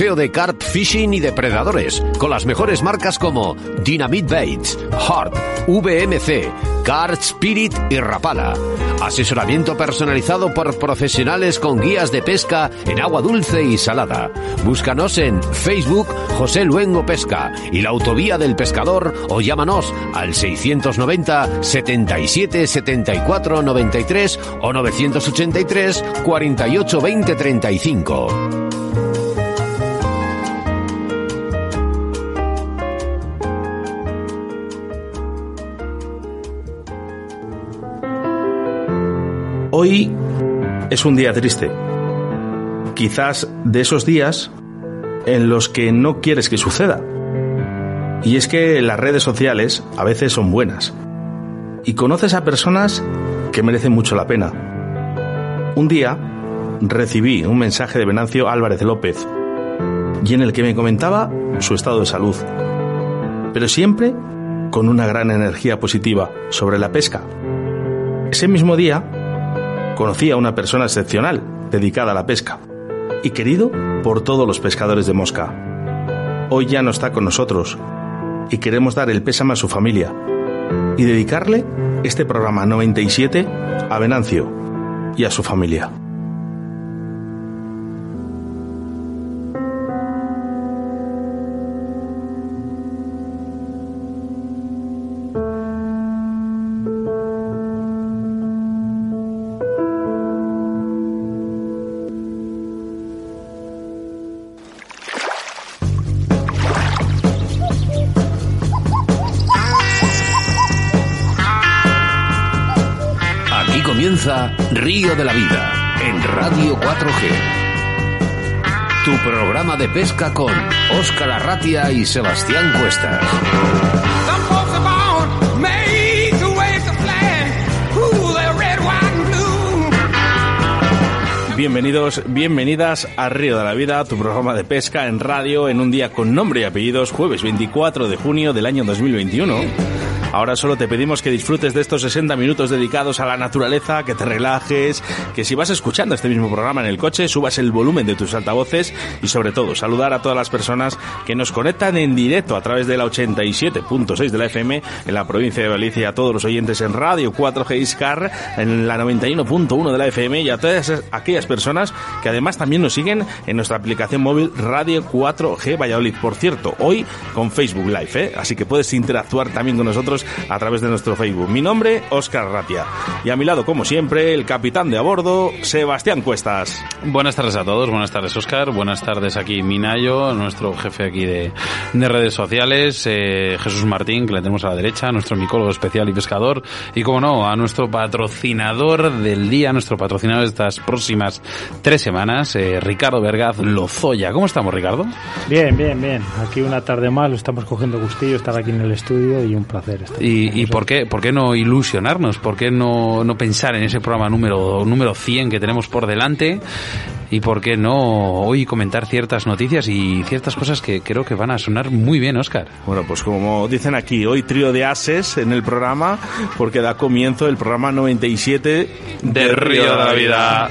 de carp fishing y depredadores, con las mejores marcas como Dynamite Baits, Heart, VMC, Card Spirit y Rapala. Asesoramiento personalizado por profesionales con guías de pesca en agua dulce y salada. Búscanos en Facebook José Luengo Pesca y la Autovía del Pescador o llámanos al 690 77 74 93 o 983 48 20 35. Hoy es un día triste. Quizás de esos días en los que no quieres que suceda. Y es que las redes sociales a veces son buenas. Y conoces a personas que merecen mucho la pena. Un día recibí un mensaje de Venancio Álvarez López y en el que me comentaba su estado de salud. Pero siempre con una gran energía positiva sobre la pesca. Ese mismo día conocí a una persona excepcional dedicada a la pesca y querido por todos los pescadores de mosca. Hoy ya no está con nosotros y queremos dar el pésame a su familia y dedicarle este programa 97 a Venancio y a su familia. Río de la Vida en Radio 4G. Tu programa de pesca con Óscar Arratia y Sebastián Cuestas. Bienvenidos, bienvenidas a Río de la Vida, tu programa de pesca en radio en un día con nombre y apellidos, jueves 24 de junio del año 2021. Ahora solo te pedimos que disfrutes de estos 60 minutos dedicados a la naturaleza, que te relajes, que si vas escuchando este mismo programa en el coche, subas el volumen de tus altavoces y sobre todo saludar a todas las personas que nos conectan en directo a través de la 87.6 de la FM en la provincia de Galicia, a todos los oyentes en Radio 4G Iscar en la 91.1 de la FM y a todas aquellas personas que además también nos siguen en nuestra aplicación móvil Radio 4G Valladolid. Por cierto, hoy con Facebook Live, ¿eh? así que puedes interactuar también con nosotros a través de nuestro Facebook. Mi nombre, Oscar Ratia. Y a mi lado, como siempre, el capitán de a bordo, Sebastián Cuestas. Buenas tardes a todos, buenas tardes Oscar, buenas tardes aquí Minayo, nuestro jefe aquí de, redes sociales, eh, Jesús Martín, que le tenemos a la derecha, nuestro micólogo especial y pescador, y como no, a nuestro patrocinador del día, nuestro patrocinador de estas próximas tres semanas, eh, Ricardo Vergaz Lozoya. ¿Cómo estamos, Ricardo? Bien, bien, bien. Aquí una tarde más, lo estamos cogiendo gustillo, estar aquí en el estudio y un placer. ¿Y, y por, qué, por qué no ilusionarnos? ¿Por qué no, no pensar en ese programa número, número 100 que tenemos por delante? ¿Y por qué no hoy comentar ciertas noticias y ciertas cosas que creo que van a sonar muy bien, Oscar? Bueno, pues como dicen aquí, hoy trío de ases en el programa, porque da comienzo el programa 97 de Río de la Vida.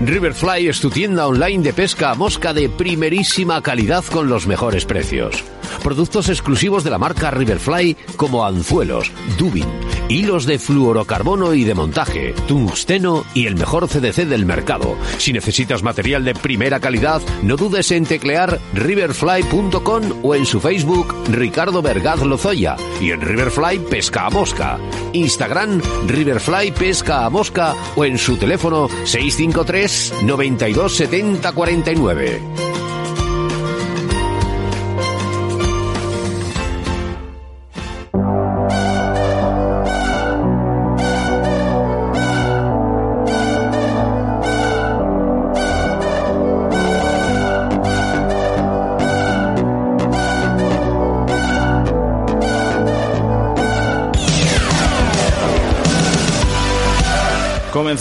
Riverfly es tu tienda online de pesca a mosca de primerísima calidad con los mejores precios. Productos exclusivos de la marca Riverfly como anzuelos, dubin, hilos de fluorocarbono y de montaje, tungsteno y el mejor CDC del mercado. Si necesitas material de primera calidad, no dudes en teclear riverfly.com o en su Facebook Ricardo Vergaz Lozoya y en Riverfly Pesca a Mosca. Instagram Riverfly Pesca a Mosca o en su teléfono 653 92 70 49.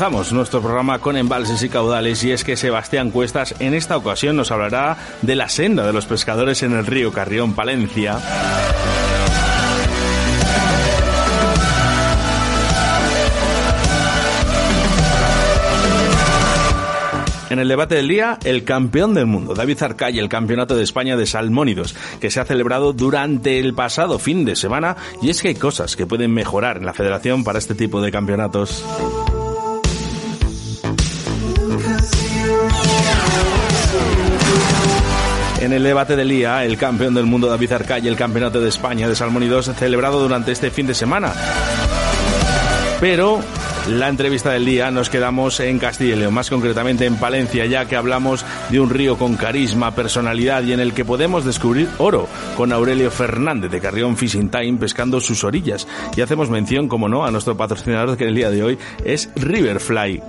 Comenzamos nuestro programa con embalses y caudales y es que Sebastián Cuestas en esta ocasión nos hablará de la senda de los pescadores en el río Carrión, Palencia. En el debate del día, el campeón del mundo, David Arcay, el campeonato de España de salmónidos, que se ha celebrado durante el pasado fin de semana, y es que hay cosas que pueden mejorar en la federación para este tipo de campeonatos. En el debate del día, el campeón del mundo David Arcay, el campeonato de España de salmónidos celebrado durante este fin de semana. Pero la entrevista del día nos quedamos en Castilla y León, más concretamente en Palencia, ya que hablamos de un río con carisma, personalidad y en el que podemos descubrir oro con Aurelio Fernández de Carrión Fishing Time pescando sus orillas. Y hacemos mención, como no, a nuestro patrocinador que en el día de hoy es Riverfly.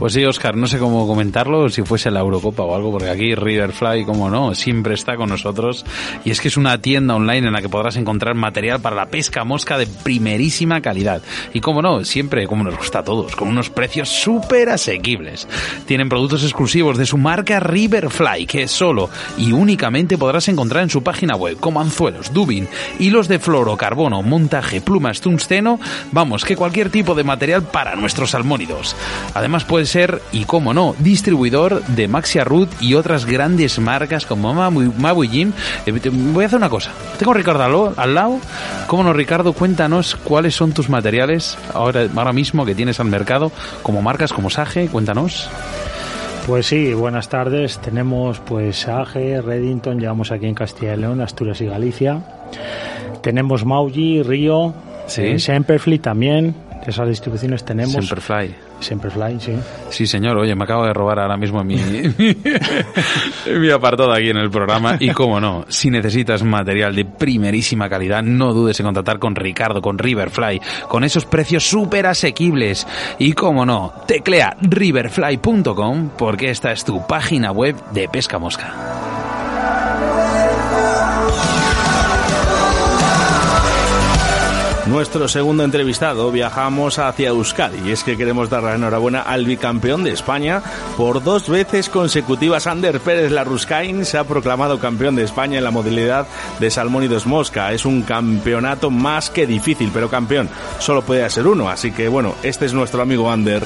Pues sí, Oscar, no sé cómo comentarlo, si fuese la Eurocopa o algo, porque aquí Riverfly, como no, siempre está con nosotros. Y es que es una tienda online en la que podrás encontrar material para la pesca mosca de primerísima calidad. Y como no, siempre, como nos gusta a todos, con unos precios súper asequibles. Tienen productos exclusivos de su marca Riverfly, que solo y únicamente podrás encontrar en su página web, como anzuelos, dubin, hilos de fluorocarbono, montaje, plumas, tungsteno, vamos, que cualquier tipo de material para nuestros salmónidos. Además puedes ser, y como no, distribuidor de Maxia Root y otras grandes marcas como Mabu Jim. Eh, voy a hacer una cosa. Tengo a Ricardo al lado. ¿Cómo no, Ricardo? Cuéntanos cuáles son tus materiales ahora, ahora mismo que tienes al mercado, como marcas, como Sage. Cuéntanos. Pues sí, buenas tardes. Tenemos pues Sage, Reddington, llevamos aquí en Castilla y León, Asturias y Galicia. Tenemos Mauji, Río, Sí. eh, Semperfly también. Esas distribuciones tenemos. Semperfly. Semperfly, sí. Sí, señor. Oye, me acabo de robar ahora mismo mi, apartado aquí en el programa. Y cómo no, si necesitas material de primerísima calidad, no dudes en contactar con Ricardo, con Riverfly, con esos precios súper asequibles. Y cómo no, teclea riverfly.com porque esta es tu página web de pesca mosca. Nuestro segundo entrevistado viajamos hacia Euskadi y es que queremos dar la enhorabuena al bicampeón de España por dos veces consecutivas. Ander Pérez Larruscain se ha proclamado campeón de España en la modalidad de salmónidos mosca. Es un campeonato más que difícil, pero campeón solo puede ser uno. Así que bueno, este es nuestro amigo Ander.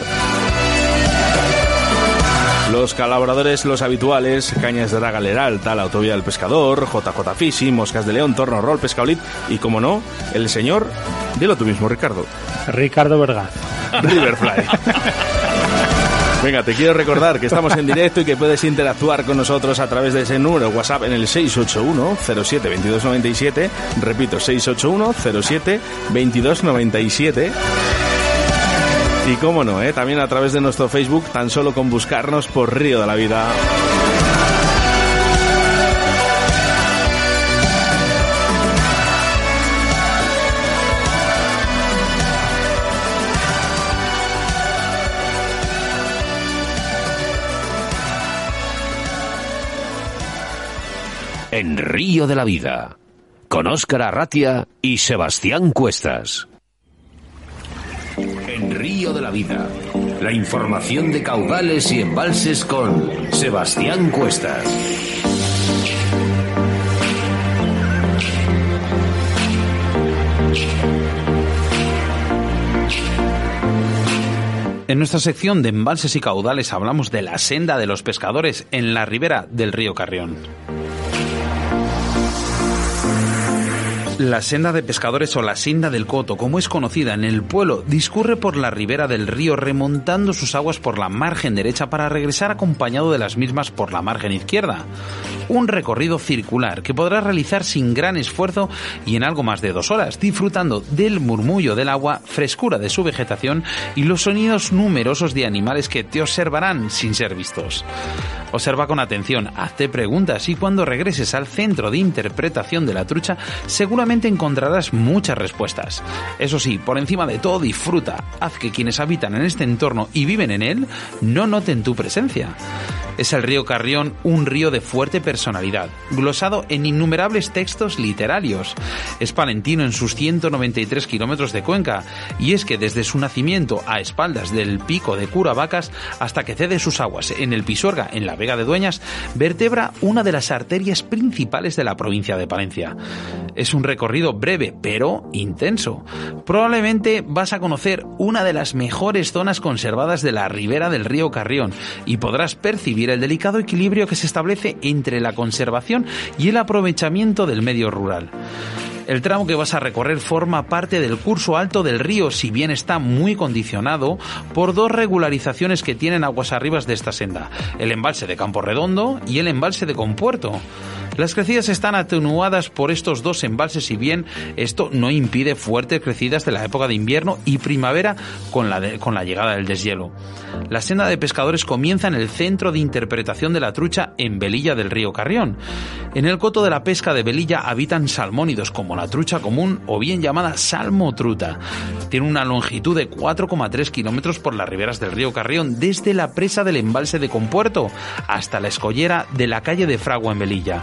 Los colaboradores, los habituales, Cañas de Draga Leral, Tal Autovía del Pescador, JJ Fishing, Moscas de León, Torno Roll, Pescaolit y, como no, el señor, dilo tú mismo, Ricardo, Ricardo Vergaz. Riverfly. Venga, te quiero recordar que estamos en directo y que puedes interactuar con nosotros a través de ese número WhatsApp en el 681 07 2297. Repito, 681 07 2297. Y cómo no, ¿eh? también a través de nuestro Facebook, tan solo con buscarnos por Río de la Vida. En Río de la Vida, con Óscar Arratia y Sebastián Cuestas. En Río de la Vida, la información de caudales y embalses con Sebastián Cuestas. En nuestra sección de embalses y caudales hablamos de la senda de los pescadores en la ribera del río Carrión. La senda de pescadores o la senda del Coto, como es conocida en el pueblo, discurre por la ribera del río remontando sus aguas por la margen derecha para regresar acompañado de las mismas por la margen izquierda. Un recorrido circular que podrás realizar sin gran esfuerzo y en algo más de dos horas, disfrutando del murmullo del agua, frescura de su vegetación y los sonidos numerosos de animales que te observarán sin ser vistos. Observa con atención, hazte preguntas y cuando regreses al centro de interpretación de la trucha, seguramente encontrarás muchas respuestas. Eso sí, por encima de todo disfruta, haz que quienes habitan en este entorno y viven en él no noten tu presencia. Es el río Carrión un río de fuerte personalidad, glosado en innumerables textos literarios. Es palentino en sus 193 kilómetros de cuenca, y es que desde su nacimiento a espaldas del pico de Curavacas hasta que cede sus aguas en el Pisuerga, en la Vega de Dueñas, vertebra una de las arterias principales de la provincia de Palencia. Es un recorrido breve, pero intenso. Probablemente vas a conocer una de las mejores zonas conservadas de la ribera del río Carrión y podrás percibir el delicado equilibrio que se establece entre la conservación y el aprovechamiento del medio rural. El tramo que vas a recorrer forma parte del curso alto del río, si bien está muy condicionado por dos regularizaciones que tienen aguas arribas de esta senda, el embalse de Campo Redondo y el embalse de Compuerto. Las crecidas están atenuadas por estos dos embalses, si bien esto no impide fuertes crecidas de la época de invierno y primavera con la, con la llegada del deshielo. La senda de pescadores comienza en el centro de interpretación de la trucha en Velilla del río Carrión. En el coto de la pesca de Velilla habitan salmónidos como la trucha común o bien llamada salmotruta. Tiene una longitud de 4,3 kilómetros por las riberas del río Carrión, desde la presa del embalse de Compuerto hasta la escollera de la calle de Fragua en Velilla.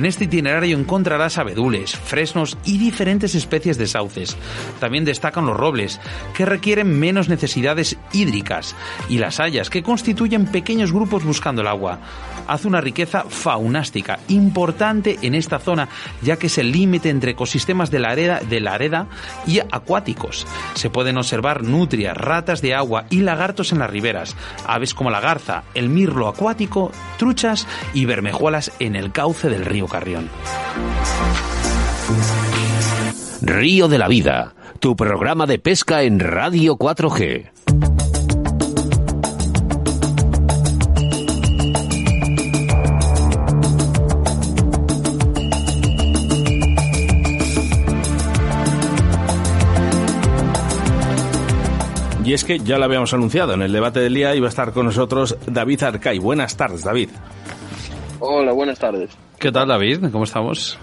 En este itinerario encontrarás abedules, fresnos y diferentes especies de sauces. También destacan los robles, que requieren menos necesidades hídricas, y las hayas, que constituyen pequeños grupos buscando el agua. Hace una riqueza faunástica importante en esta zona, ya que es el límite entre ecosistemas de la, areda, de la areda y acuáticos. Se pueden observar nutrias, ratas de agua y lagartos en las riberas, aves como la garza, el mirlo acuático, truchas y bermejuelas en el cauce del río Carrión. Río de la Vida, tu programa de pesca en Radio 4G. Y es que ya lo habíamos anunciado, en el debate del día iba a estar con nosotros David Arcay. Buenas tardes, David. Hola, buenas tardes. ¿Qué tal, David? ¿Cómo estamos?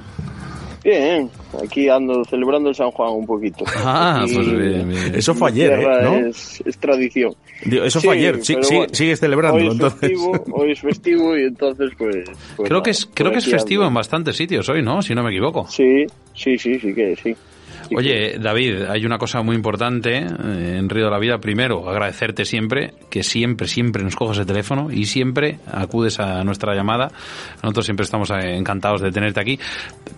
Bien, aquí ando celebrando el San Juan un poquito. Ah, pues bien, bien. Eso fue ayer, ¿eh? ¿no? Es, es tradición. Digo, Eso Sí, fue ayer. Sí- pero sí- bueno, sigues celebrándolo, Hoy es, entonces. festivo, hoy es festivo y entonces pues... pues Creo que es, creo que es festivo en bastantes sitios hoy, ¿no? Si no me equivoco. Sí, sí, sí, sí que sí. Oye, David, hay una cosa muy importante eh, en Río de la Vida. Primero, agradecerte siempre, que siempre, siempre nos coges el teléfono y siempre acudes a nuestra llamada. Nosotros siempre estamos eh, encantados de tenerte aquí.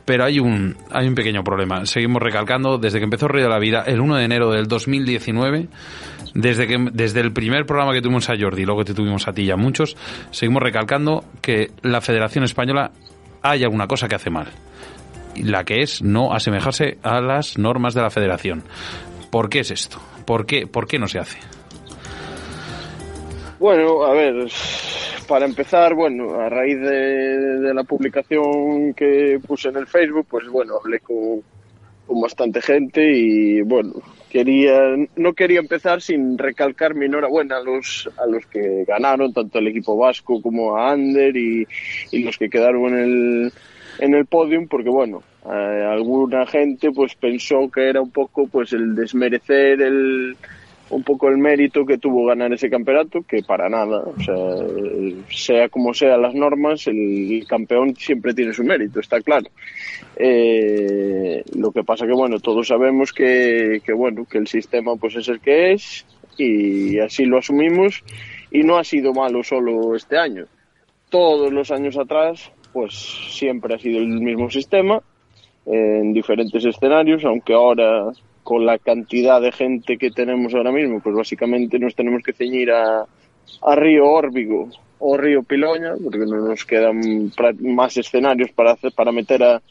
Pero hay un, hay un pequeño problema. Seguimos recalcando, desde que empezó Río de la Vida, el 1 de enero del 2019, desde, que, desde el primer programa que tuvimos a Jordi, luego te tuvimos a ti y a muchos, seguimos recalcando que la Federación Española hay alguna cosa que hace mal la que es no asemejarse a las normas de la federación. ¿Por qué es esto? ¿Por qué, por qué no se hace? Bueno, a ver, para empezar, bueno, a raíz de, la publicación que puse en el Facebook, pues bueno, hablé con, con bastante gente y bueno, quería, no quería empezar sin recalcar mi enhorabuena a los, a los que ganaron, tanto el equipo vasco como a Ander y, y los que quedaron en el, en el podium, porque bueno, eh, alguna gente pues pensó que era un poco pues el desmerecer el un poco el mérito que tuvo ganar ese campeonato, que para nada, sea como sean las normas, el campeón siempre tiene su mérito, está claro. Eh, lo que pasa que bueno, todos sabemos que, que bueno, que el sistema pues es el que es y así lo asumimos y no ha sido malo solo este año. Todos los años atrás, pues siempre ha sido el mismo sistema en diferentes escenarios, aunque ahora con la cantidad de gente que tenemos ahora mismo, pues básicamente nos tenemos que ceñir a, a Río Órbigo o Río Piloña, porque no nos quedan más escenarios para hacer, para meter a,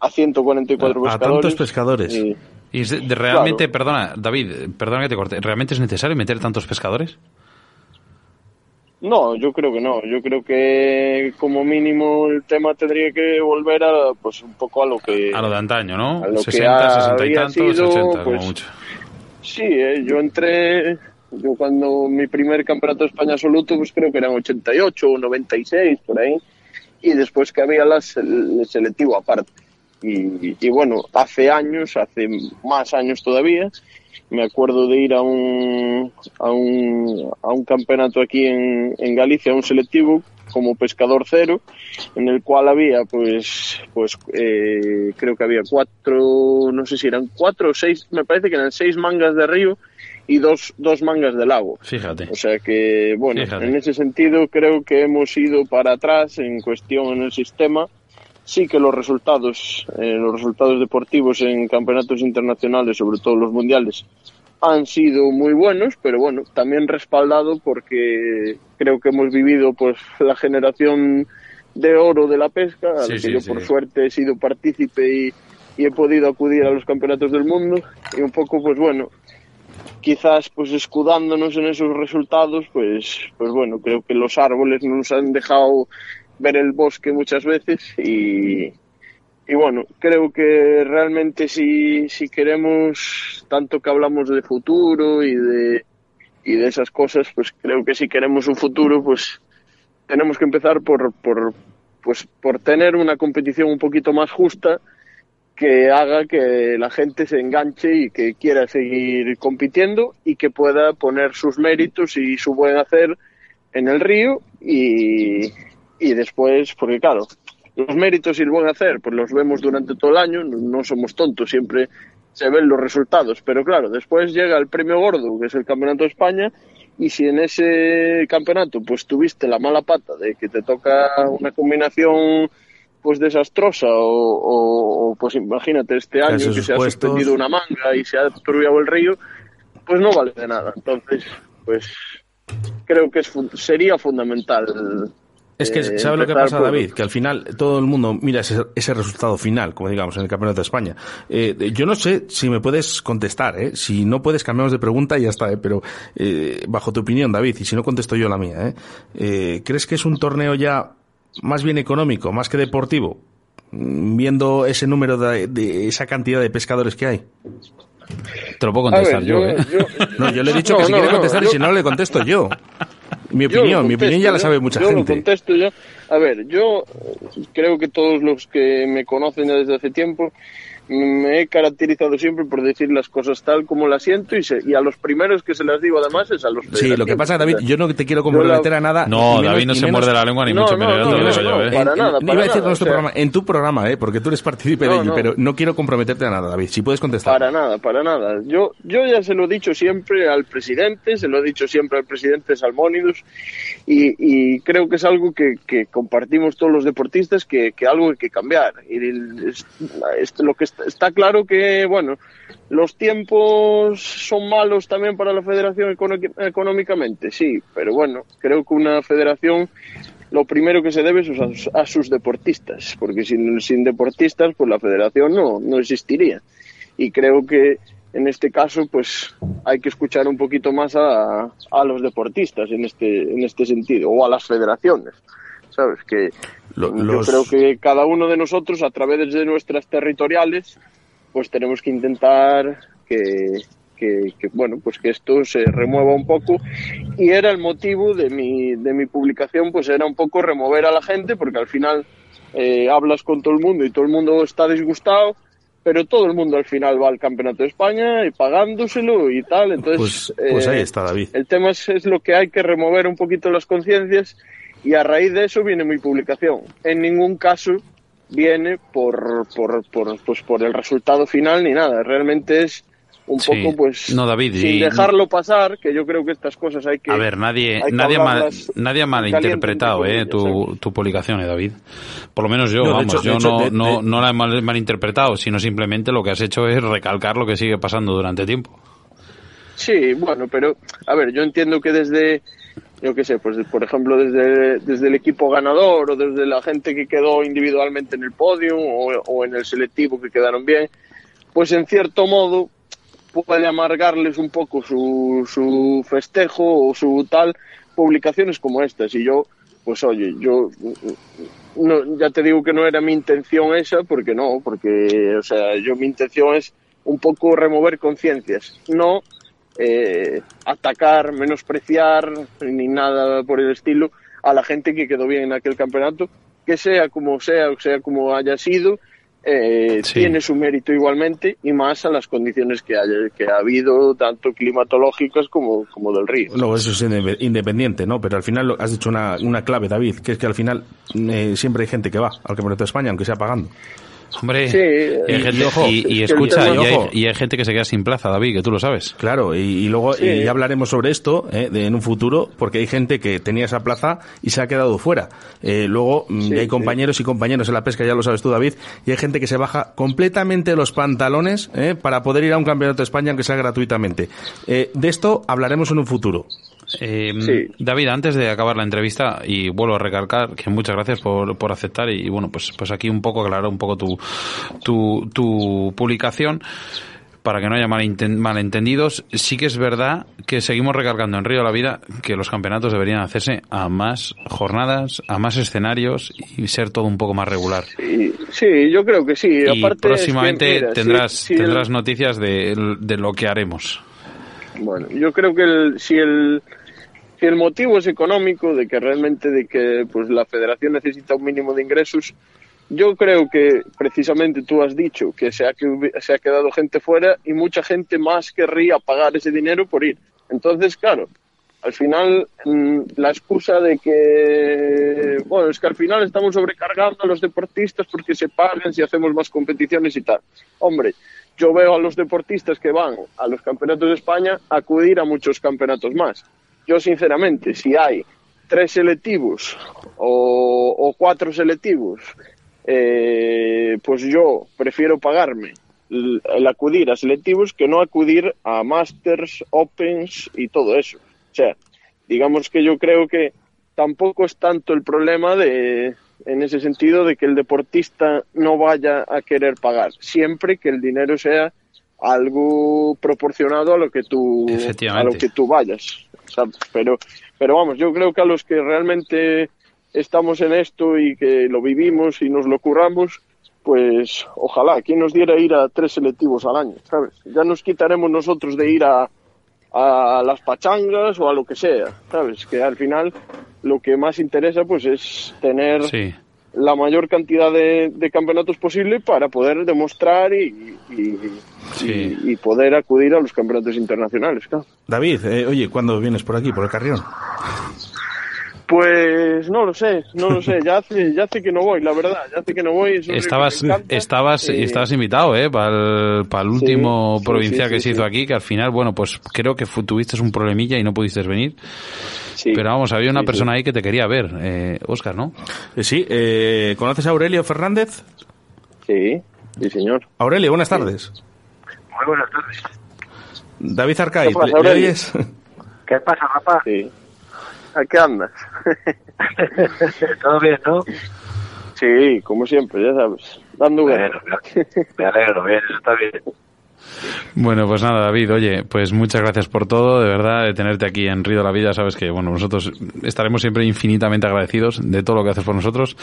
a 144 A pescadores. tantos pescadores. Y- Y es de- de realmente, Claro. perdona, David, perdona que te corte, ¿realmente es necesario meter tantos pescadores? No, yo creo que no. Yo creo que como mínimo el tema tendría que volver a, pues un poco a lo que A lo de antaño, ¿no? a lo que 60, 60 y tantos, sido, 80 como pues, mucho. Sí, eh, yo entré, yo cuando mi primer campeonato de España absoluto, pues creo que eran 88 o 96, por ahí, y después que había las, el selectivo aparte. Y, y bueno, hace años, hace más años todavía, me acuerdo de ir a un, a un, a un campeonato aquí en, en Galicia, a un selectivo, como pescador cero, en el cual había, pues, pues eh, creo que había cuatro, no sé si eran cuatro o seis, me parece que eran seis mangas de río y dos, dos mangas de lago. Fíjate. O sea que, bueno, Fíjate. en ese sentido creo que hemos ido para atrás en cuestión en el sistema. Sí que los resultados, eh, los resultados deportivos en campeonatos internacionales, sobre todo los mundiales, han sido muy buenos, pero bueno, también respaldado porque creo que hemos vivido pues la generación de oro de la pesca, Sí, la que sí, yo sí. por suerte he sido partícipe y, y he podido acudir a los campeonatos del mundo y un poco pues bueno, quizás pues escudándonos en esos resultados, pues, pues bueno, creo que los árboles nos han dejado ver el bosque muchas veces y, y bueno, creo que realmente si, si queremos, tanto que hablamos de futuro y de, y de esas cosas, pues creo que si queremos un futuro, pues tenemos que empezar por, por, pues, por tener una competición un poquito más justa que haga que la gente se enganche y que quiera seguir compitiendo y que pueda poner sus méritos y su buen hacer en el río y, y después, porque claro, los méritos y el buen hacer, pues los vemos durante todo el año, no, somos tontos, siempre se ven los resultados, pero claro, después llega el premio gordo, que es el Campeonato de España, y si en ese campeonato pues tuviste la mala pata de que te toca una combinación pues desastrosa o, o- o, pues imagínate este año Esos que se ha suspendido una manga y se ha turbiado el río, pues no vale de nada. Entonces, pues creo que es, sería fundamental. Es que, eh, ¿sabe lo que pasa, por- David? Que al final todo el mundo mira ese, ese resultado final, como digamos, en el Campeonato de España. Eh, yo no sé si me puedes contestar, ¿eh? Si no puedes, cambiamos de pregunta y ya está, ¿eh? Pero, eh, bajo tu opinión, David, y si no contesto yo la mía, ¿eh? Eh, ¿Crees que es un torneo ya más bien económico, más que deportivo? Viendo ese número de, de esa cantidad de pescadores que hay. Te lo puedo contestar ver, yo, ¿eh? No, yo le he dicho No, que si no, quiere no, contestar y yo- si no le contesto yo. Mi opinión, mi opinión ya la contesto, sabe yo- mucha yo lo gente. contesto yo. A ver, yo eh, creo que todos los que me conocen ya desde hace tiempo me he caracterizado siempre por decir las cosas tal como las siento y, se- y a los primeros que se las digo además es a los Sí, lo que pasa, David, yo no te quiero comprometer la- a nada. No, menos- David no se menos- muerde la lengua ni No, mucho no, menos, no, lo no, digo yo, no, ¿eh? para nada, no para iba a decir nada, nuestro o sea- programa, en tu programa, ¿eh? porque tú eres partícipe de No, ello, no. pero no quiero comprometerte a nada, David. Si puedes contestar. Para nada, para nada. Yo, yo ya se lo he dicho siempre al presidente, se lo he dicho siempre al presidente Salmónidos y, y creo que es algo que, que compartimos todos los deportistas, que, que algo hay que cambiar. Y el- es- es- lo que está, está claro que, bueno, los tiempos son malos también para la federación económicamente, sí, pero bueno, creo que una federación lo primero que se debe es a sus deportistas, porque sin, sin deportistas, pues la federación no, no existiría. Y creo que en este caso, pues hay que escuchar un poquito más a, a los deportistas en este, en este sentido, o a las federaciones. ¿Sabes? Que Lo- yo los- creo que cada uno de nosotros, a través de nuestras territoriales, pues tenemos que intentar que, que, que, bueno pues que esto se remueva un poco y era el motivo de mi de mi publicación pues era un poco remover a la gente porque al final eh, hablas con todo el mundo y todo el mundo está disgustado pero todo el mundo al final va al campeonato de España y pagándoselo y tal entonces Pues, pues eh, ahí está, David. el tema es, es lo que hay que remover un poquito las conciencias y a raíz de eso viene mi publicación. En ningún caso viene por, por, por, pues por el resultado final ni nada. Realmente es un Sí. poco, pues, No, David, sin y- dejarlo pasar, que yo creo que estas cosas hay que... A ver, nadie, nadie, ha mal, nadie ha malinterpretado caliente, eh, tu, tu publicación, eh, David. Por lo menos yo, No, vamos, hecho- yo hecho, no, de- no, de- no la he mal- malinterpretado, sino simplemente lo que has hecho es recalcar lo que sigue pasando durante tiempo. Sí, bueno, pero a ver, yo entiendo que desde, yo qué sé, pues por ejemplo desde, desde el equipo ganador o desde la gente que quedó individualmente en el podio o, o en el selectivo que quedaron bien, pues en cierto modo puede amargarles un poco su, su festejo o su tal publicaciones como estas. Y yo pues oye yo no, ya te digo que no era mi intención esa porque no porque o sea yo mi intención es un poco remover conciencias. No eh, atacar menospreciar ni nada por el estilo a la gente que quedó bien en aquel campeonato que sea como sea o sea como haya sido eh, tiene su mérito igualmente y más a las condiciones que, haya, que ha habido, tanto climatológicas como, como del río. No, eso es independiente, ¿no? Pero al final has dicho una, una clave, David, que es que al final eh, siempre hay gente que va al Campeonato de España, aunque sea pagando. Hombre, y, escucha, y hay, gente que se queda sin plaza, David, que tú lo sabes. Claro, y, luego ya hablaremos sobre esto eh, en un futuro, porque hay gente que tenía esa plaza y se ha quedado fuera. Eh, luego mm, hay compañeros y compañeros en la pesca, ya lo sabes tú, David, y hay gente que se baja completamente los pantalones eh, para poder ir a un campeonato de España, aunque sea gratuitamente. de esto hablaremos en un futuro. Eh, David, antes de acabar la entrevista, y vuelvo a recalcar que muchas gracias por, por aceptar y, bueno, pues, pues aquí un poco aclarar un poco tu, tu, tu publicación para que no haya malentendidos, sí que es verdad que seguimos recalcando en Río de la Vida que los campeonatos deberían hacerse a más jornadas, a más escenarios y ser todo un poco más regular. Sí, yo creo que sí. Y próximamente tendrás, tendrás noticias de, de, lo que haremos. Bueno, yo creo que el, si el el motivo es económico, de que realmente de que pues la federación necesita un mínimo de ingresos, yo creo que precisamente tú has dicho que se ha, se ha quedado gente fuera y mucha gente más querría pagar ese dinero por ir. Entonces, claro, al final mm, la excusa de que, bueno, es que al final estamos sobrecargando a los deportistas porque se pagan si hacemos más competiciones y tal. Hombre, yo veo a los deportistas que van a los campeonatos de España acudir a muchos campeonatos más. Yo, sinceramente, si hay tres selectivos o, cuatro selectivos, eh, pues yo prefiero pagarme el, acudir a selectivos que no acudir a Masters, Opens y todo eso. O sea, digamos que yo creo que tampoco es tanto el problema de, en ese sentido de que el deportista no vaya a querer pagar, siempre que el dinero sea algo proporcionado a lo que tú a lo que tú vayas. Pero pero vamos yo creo que a los que realmente estamos en esto y que lo vivimos y nos lo curramos pues ojalá. Quien nos diera ir a tres selectivos al año sabes ya nos quitaremos nosotros de ir a a las pachangas o a lo que sea sabes que al final lo que más interesa pues es tener la mayor cantidad de, campeonatos posible para poder demostrar y, y, poder acudir a los campeonatos internacionales. David, eh, oye, ¿cuándo vienes por aquí, por el Carrión? Pues no lo sé, no lo sé. Ya hace, ya hace que no voy, la verdad. Ya hace que no voy. estabas, estabas, eh, estabas invitado, ¿eh? Para el, último provincial que se hizo aquí, que al final, bueno, pues creo que tuviste un problemilla y no pudiste venir. Pero vamos, había una persona ahí que te quería ver, eh, Oscar, ¿no? Eh, sí. Eh, ¿Conoces a Aurelio Fernández? Sí, sí, señor. Aurelio, buenas tardes. Muy buenas tardes. David Arcaiz, ¿Qué ¿Qué pasa, papá? Sí. ¿A qué andas? ¿Todo bien, no? Sí, como siempre, ya sabes. Dando bueno, me alegro, bien, está bien. Bueno, pues nada, David, oye, pues muchas gracias por todo, de verdad, de tenerte aquí en Río de la Vida. Sabes que, bueno, nosotros estaremos siempre infinitamente agradecidos de todo lo que haces por nosotros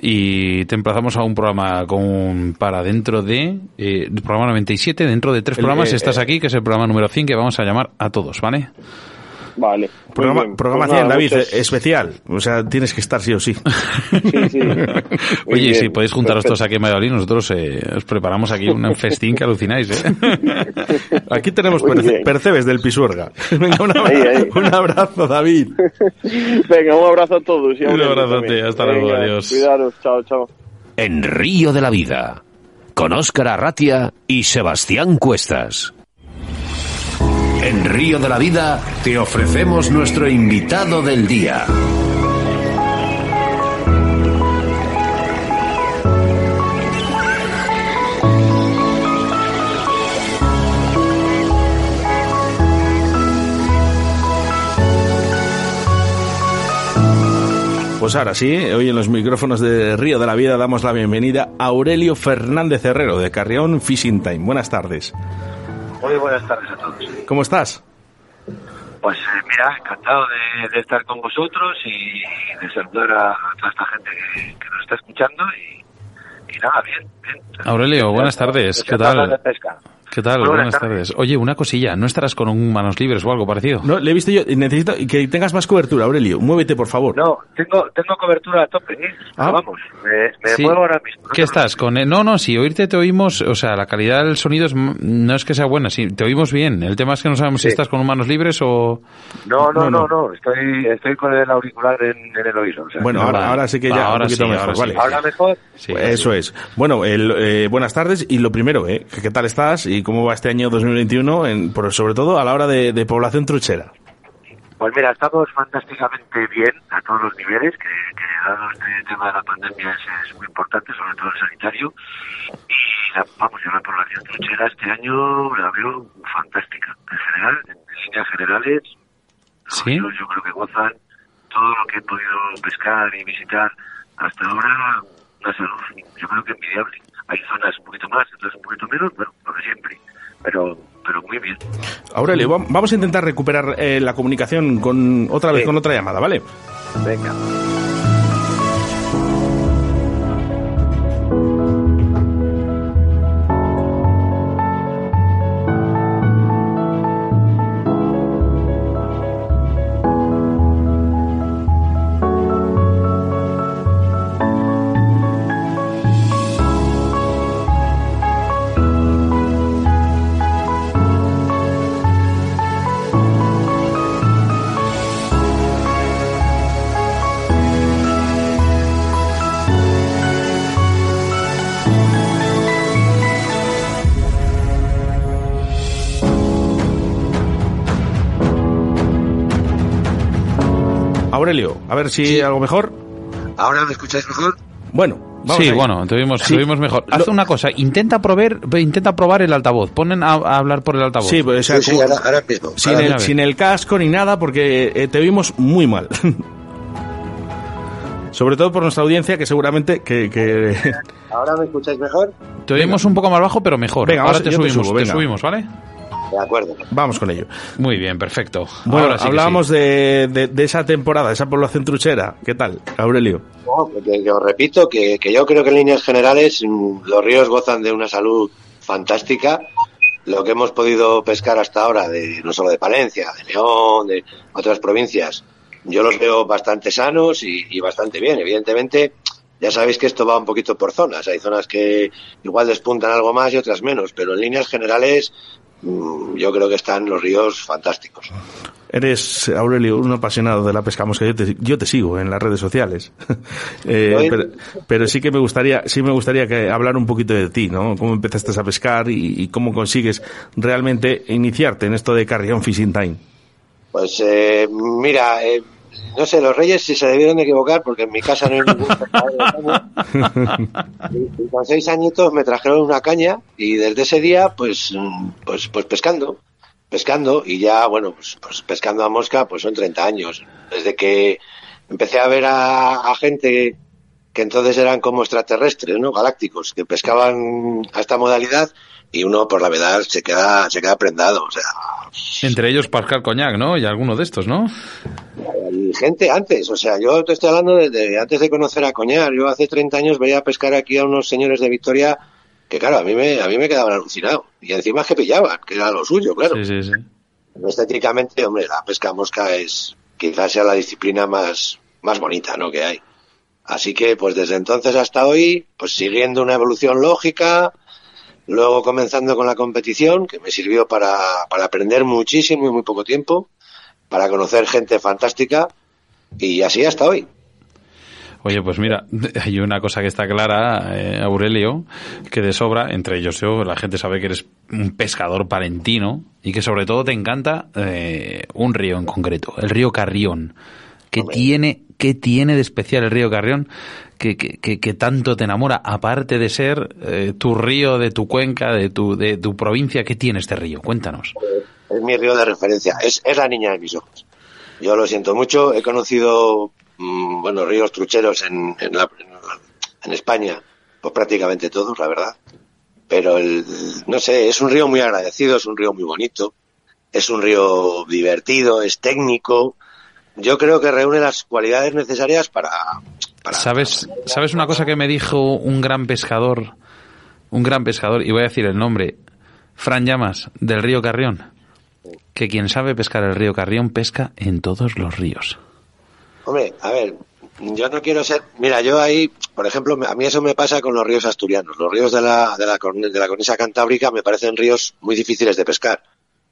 y te emplazamos a un programa con, para dentro de, eh, programa 97, dentro de tres programas, estás aquí, que es el programa número 100 que vamos a llamar a todos, ¿vale? Vale. Programa, programa pues David, especial. O sea, tienes que estar sí o sí. sí, sí. Oye, si podéis juntaros todos aquí en Valladolid, nosotros eh, os preparamos aquí un festín que alucináis. ¿eh? Aquí tenemos percebes del Pisuerga. Venga, un abrazo, David. Venga, un abrazo a todos. un abrazo a ti, hasta luego, adiós. Cuidaros, chao, chao. En Río de la Vida, con Óscar Arratia y Sebastián Cuestas. En Río de la Vida te ofrecemos nuestro invitado del día. Pues ahora sí, hoy en los micrófonos de Río de la Vida damos la bienvenida a Aurelio Fernández Herrero de Carrión Fishing Time. Buenas tardes. Muy buenas tardes a todos. ¿Cómo estás? Pues eh, mira, encantado de, estar con vosotros y de saludar a, toda esta gente que, nos está escuchando y, nada, bien, bien. Aurelio, buenas tardes, ¿qué tal? ¿Qué tal? Muy buenas, tardes. Oye, una cosilla, ¿no estarás con un manos libres o algo parecido? No, le he visto yo. Necesito que tengas más cobertura, Aurelio. Muévete, por favor. No, tengo, tengo cobertura a tope, ¿eh? Ah. Vamos, me, me Sí. muevo ahora mismo. ¿Qué estás? Con el- No, no, si oírte te oímos, o sea, la calidad del sonido es, no es que sea buena, sí, te oímos bien. El tema es que no sabemos si estás con manos libres o... No, No, no, no. Estoy, estoy con el auricular en, en el oído. o sea, Bueno, que- ahora, sí que ya Ahora un poquito sí, mejor, ahora sí. vale. ¿Ahora mejor? Sí, Pues Eso es. Bueno, el, eh, buenas tardes y lo primero, ¿eh? ¿Qué tal estás y cómo va este año 2021, en, por, sobre todo a la hora de, de población truchera? Pues mira, estamos fantásticamente bien a todos los niveles, que, que dado este tema de la pandemia es, es muy importante, sobre todo el sanitario. Y la, vamos, yo la población truchera este año la veo fantástica. En general, en líneas generales, ¿Sí? ríos yo creo que gozan todo lo que he podido pescar y visitar hasta ahora, una salud yo creo que envidiable. Hay zonas un poquito más, otras un poquito menos, bueno, lo de siempre, pero, pero muy bien. Aurelio, vam- vamos a intentar recuperar eh, la comunicación con otra vez Sí. con otra llamada, ¿vale? Venga. Ver si algo mejor. ¿Ahora me escucháis mejor? Bueno, vamos sí, ahí. bueno, te oímos, Sí. te oímos mejor. Haz Lo- una cosa, intenta probar, intenta probar el altavoz. Ponen a, a hablar por el altavoz. Sí, pues, o sea, Sí, sí, como- ahora, ahora mismo. sin, Ahora el, sin el casco ni nada, porque eh, te oímos muy mal. Sobre todo por nuestra audiencia, que seguramente que, que- ¿Ahora me escucháis mejor? Te oímos un poco más bajo, pero mejor. Venga, Ahora te subimos, subo, te subimos, ¿vale? De acuerdo. vamos con ello. Muy bien, perfecto. Bueno, Ahora sí que hablábamos sí. de, de- de esa temporada, de esa población truchera. ¿Qué tal, Aurelio? No, que, que os repito que, que yo creo que en líneas generales mm, los ríos gozan de una salud fantástica. Lo que hemos podido pescar hasta ahora, de, no solo de Palencia, de León, de otras provincias, yo los veo bastante sanos y, y bastante bien. Evidentemente, ya sabéis que esto va un poquito por zonas. Hay zonas que igual despuntan algo más y otras menos, pero en líneas generales yo creo que están los ríos fantásticos. Eres, Aurelio, un apasionado de la pesca mosca. Yo te, yo te sigo en las redes sociales. Eh, pero, pero sí que me gustaría, sí me gustaría que hablar un poquito de ti, ¿no? Cómo empezaste a pescar y, y cómo consigues realmente iniciarte en esto de Carrión Fishing Time. Pues eh, mira, eh, no sé, los reyes si se debieron de equivocar porque en mi casa no hay ningún. Y, y con seis añitos me trajeron una caña y desde ese día pues mm, pues pues pescando, pescando y ya bueno pues, pues pescando a mosca pues son 30 años. Desde que empecé a ver a, a gente que entonces eran como extraterrestres, ¿no? Galácticos, que pescaban a esta modalidad y uno por la verdad se queda se queda prendado, o sea, Entre ellos Pascal Coñac, ¿no? Y alguno de estos, ¿no? y gente antes, o sea, yo te estoy hablando desde antes de conocer a Coñar. Yo hace 30 años veía pescar aquí a unos señores de Victoria que, claro, a mí me, a mí me quedaban alucinados. Y encima es que pillaban, que era lo suyo, claro. Sí, sí, sí. Estéticamente, hombre, la pesca mosca es quizás sea la disciplina más, más bonita, ¿no? Que hay. Así que, pues desde entonces hasta hoy, pues siguiendo una evolución lógica, luego comenzando con la competición, que me sirvió para, para aprender muchísimo en muy poco tiempo, para conocer gente fantástica, y así hasta hoy. Oye, pues mira, hay una cosa que está clara, eh, Aurelio, que de sobra, entre ellos yo, la gente sabe que eres un pescador palentino y que sobre todo te encanta eh, un río en concreto, el río Carrión. ¿Qué tiene, qué tiene de especial el río Carrión que, que, que- tanto te enamora? Aparte de ser eh, tu río de tu cuenca, de tu, de tu provincia, ¿qué tiene este río? Cuéntanos. Es mi río de referencia, es, es la niña de mis ojos. Yo lo siento mucho, he conocido, mm, bueno, ríos trucheros en, en la- en España, pues prácticamente todos, la verdad. Pero el, no sé, es un río muy agradecido, es un río muy bonito, es un río divertido, es técnico. Yo creo que reúne las cualidades necesarias para, para ¿Sabes, ¿Sabes una cosa que me dijo un gran pescador? Un gran pescador, y voy a decir el nombre, Fran Llamas, del río Carrión. Que quien sabe pescar el río Carrión pesca en todos los ríos. Hombre, a ver, yo no quiero ser. Mira, yo ahí, por ejemplo, a mí eso me pasa con los ríos asturianos. Los ríos de la, de la, de la cornisa cantábrica me parecen ríos muy difíciles de pescar.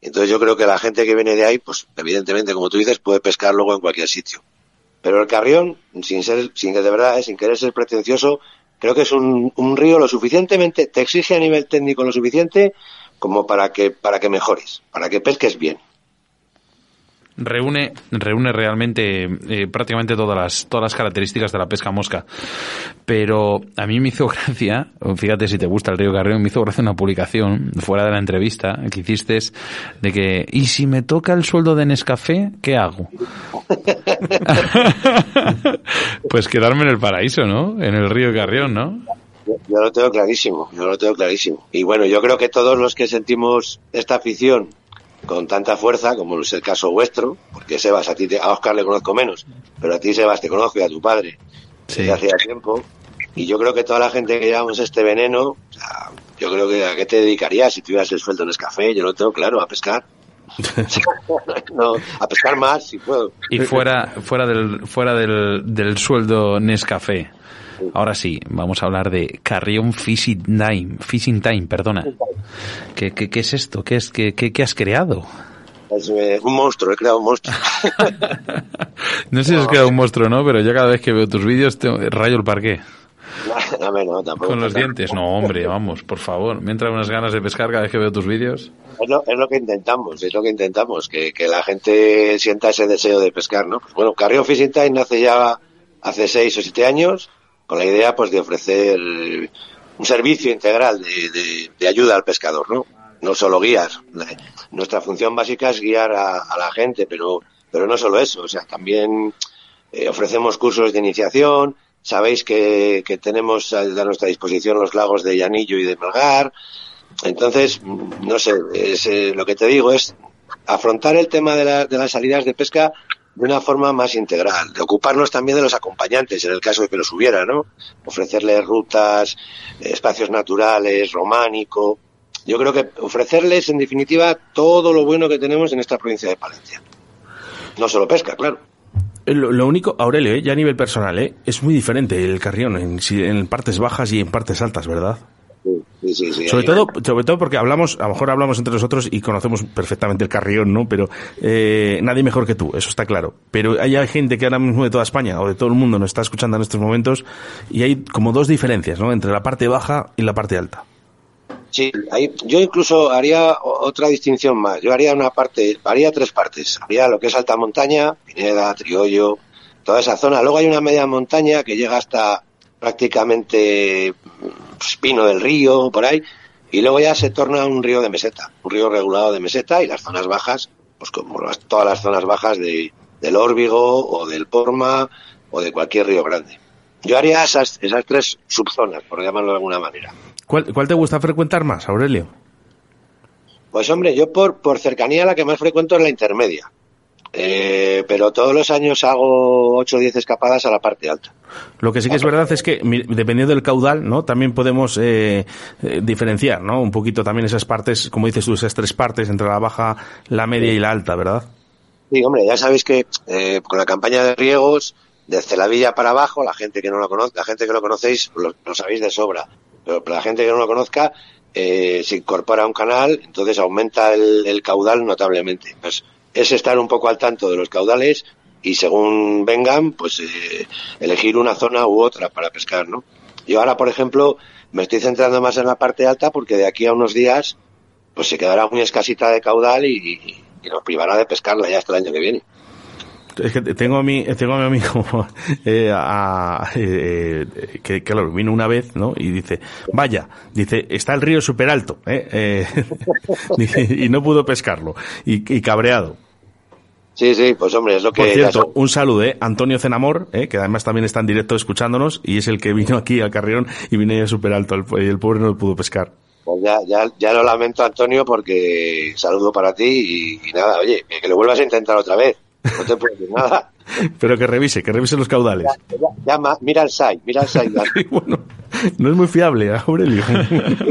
Entonces yo creo que la gente que viene de ahí, pues evidentemente, como tú dices, puede pescar luego en cualquier sitio. Pero el Carrión, sin ser, sin de verdad, sin querer ser pretencioso, creo que es un, un río lo suficientemente, te exige a nivel técnico lo suficiente como para que, para que mejores, para que pesques bien reúne, reúne realmente eh, prácticamente todas las, todas las características de la pesca mosca. Pero a mí me hizo gracia, fíjate si te gusta el río Carrión, me hizo gracia una publicación fuera de la entrevista que hiciste de que, ¿y si me toca el sueldo de Nescafé, qué hago? pues quedarme en el paraíso, ¿no? En el río Carrión, ¿no? Yo lo tengo clarísimo, yo lo tengo clarísimo. Y bueno, yo creo que todos los que sentimos esta afición con tanta fuerza como es el caso vuestro, porque Sebas, a ti a Oscar le conozco menos, pero a ti Sebas te conozco y a tu padre sí. desde hacía tiempo. Y yo creo que toda la gente que llevamos este veneno, o sea, yo creo que a qué te dedicarías si tuvieras el sueldo en Escafé, yo lo tengo claro, a pescar. no, a pescar más si puedo. Y fuera, fuera del, fuera del, del sueldo Nescafé. Ahora sí, vamos a hablar de Carrión Fishing Time, Fishing Time, perdona. ¿Qué, qué, qué es esto? ¿Qué, es, qué, qué, qué has creado? Es eh, un monstruo, he creado un monstruo. no sé si has creado un monstruo no, pero yo cada vez que veo tus vídeos te rayo el parque. No, no, tampoco. Con los dientes, no, hombre, vamos, por favor. Me entran unas ganas de pescar cada vez que veo tus vídeos. Es lo, es lo que intentamos, es lo que intentamos, que, que la gente sienta ese deseo de pescar, ¿no? Pues bueno, Carrión Fishing Time nace ya hace seis o siete años con la idea pues de ofrecer un servicio integral de, de, ayuda al pescador, ¿no? No solo guiar. Nuestra función básica es guiar a, la gente, pero, pero no solo eso, o sea, también eh, ofrecemos cursos de iniciación, sabéis que, que tenemos a, a, nuestra disposición los lagos de Llanillo y de Melgar, entonces, no sé, es, eh, lo que te digo es afrontar el tema de, la, de las salidas de pesca de una forma más integral, de ocuparnos también de los acompañantes, en el caso de que los hubiera, ¿no? Ofrecerles rutas, espacios naturales, románico. Yo creo que ofrecerles, en definitiva, todo lo bueno que tenemos en esta provincia de Palencia. No solo pesca, claro. Lo, lo único, Aurelio, ¿eh? ya a nivel personal, ¿eh? es muy diferente el carrión en, en partes bajas y en partes altas, ¿verdad? Sí, sí, sí, sobre todo sobre todo porque hablamos a lo mejor hablamos entre nosotros y conocemos perfectamente el carrión no pero eh, nadie mejor que tú eso está claro. Pero hay gente que ahora mismo de toda España o de todo el mundo nos está escuchando en estos momentos y hay como dos diferencias no entre la parte baja y la parte alta. Sí hay, yo incluso haría otra distinción más. Yo haría una parte haría tres partes. Haría lo que es alta montaña Pineda Triollo toda esa zona. Luego hay una media montaña que llega hasta prácticamente Espino del Río, por ahí, y luego ya se torna un río de meseta, un río regulado de meseta y las zonas bajas, pues como las, todas las zonas bajas de, del Órbigo o del Porma o de cualquier río grande. Yo haría esas, esas tres subzonas, por llamarlo de alguna manera. ¿Cuál, ¿Cuál te gusta frecuentar más, Aurelio? Pues hombre, yo por, por cercanía la que más frecuento es la intermedia. Eh, pero todos los años hago 8 o 10 escapadas a la parte alta. Lo que sí que es verdad es que dependiendo del caudal, ¿no? También podemos eh, eh, diferenciar, ¿no? Un poquito también esas partes, como dices tú, esas tres partes entre la baja, la media y la alta, ¿verdad? Sí, hombre, ya sabéis que eh, con la campaña de riegos, desde la villa para abajo, la gente que no lo conoce, la gente que lo conocéis, lo, lo sabéis de sobra. Pero para la gente que no lo conozca, eh, se incorpora a un canal, entonces aumenta el, el caudal notablemente. Pues, es estar un poco al tanto de los caudales y según vengan, pues eh, elegir una zona u otra para pescar, ¿no? Yo ahora, por ejemplo, me estoy centrando más en la parte alta porque de aquí a unos días, pues se quedará muy escasita de caudal y, nos privará de pescarla ya hasta el año que viene. Es que tengo a mi, tengo a mi amigo eh, a, eh, que, claro, vino una vez, ¿no? Y dice, vaya, dice, está el río súper alto, ¿eh? eh y no pudo pescarlo. Y cabreado. Sí, sí, pues hombre, es lo que... Por cierto, un saludo, ¿eh? Antonio Cenamor, ¿eh? que además también está en directo escuchándonos, y es el que vino aquí al Carrión y vino súper alto, el, el pobre no pudo pescar. Pues ya, ya, ya lo lamento, Antonio, porque saludo para ti y, y nada, oye, que lo vuelvas a intentar otra vez. No te puedo decir nada. Pero que revise, que revise los caudales. Ya, ya, ya, mira el SAI, mira el SAI. bueno, no es muy fiable, Aurelio.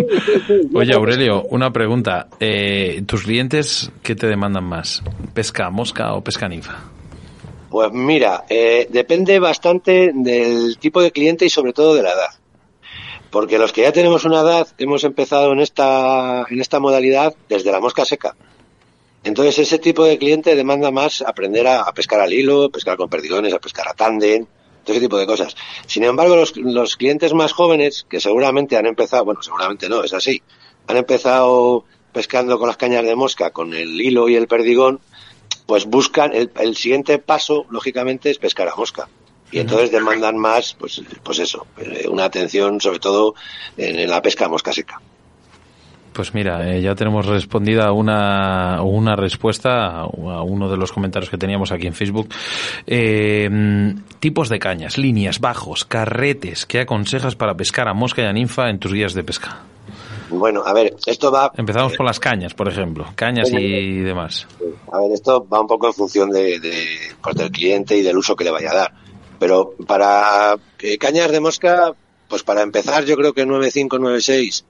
Oye, Aurelio, una pregunta. Eh, ¿Tus clientes qué te demandan más? ¿Pesca mosca o pesca ninfa? Pues mira, eh, depende bastante del tipo de cliente y sobre todo de la edad. Porque los que ya tenemos una edad hemos empezado en esta, en esta modalidad desde la mosca seca. Entonces ese tipo de cliente demanda más aprender a, a pescar al hilo, pescar con perdigones, a pescar a tándem, todo ese tipo de cosas. Sin embargo, los, los clientes más jóvenes, que seguramente han empezado, bueno, seguramente no, es así, han empezado pescando con las cañas de mosca, con el hilo y el perdigón, pues buscan, el, el siguiente paso, lógicamente, es pescar a mosca. Y entonces demandan más, pues, pues eso, eh, una atención sobre todo en, en la pesca a mosca seca. Pues mira, eh, ya tenemos respondida una, una respuesta a, uno de los comentarios que teníamos aquí en Facebook. Eh, tipos de cañas, líneas, bajos, carretes, ¿qué aconsejas para pescar a mosca y a ninfa en tus guías de pesca? Bueno, a ver, esto va, Empezamos por las cañas, por ejemplo, cañas y demás. a ver, esto va un poco en función de, de, pues, del cliente y del uso que le vaya a dar. Pero para eh, cañas de mosca, pues para empezar yo creo que 9.5, 9.6,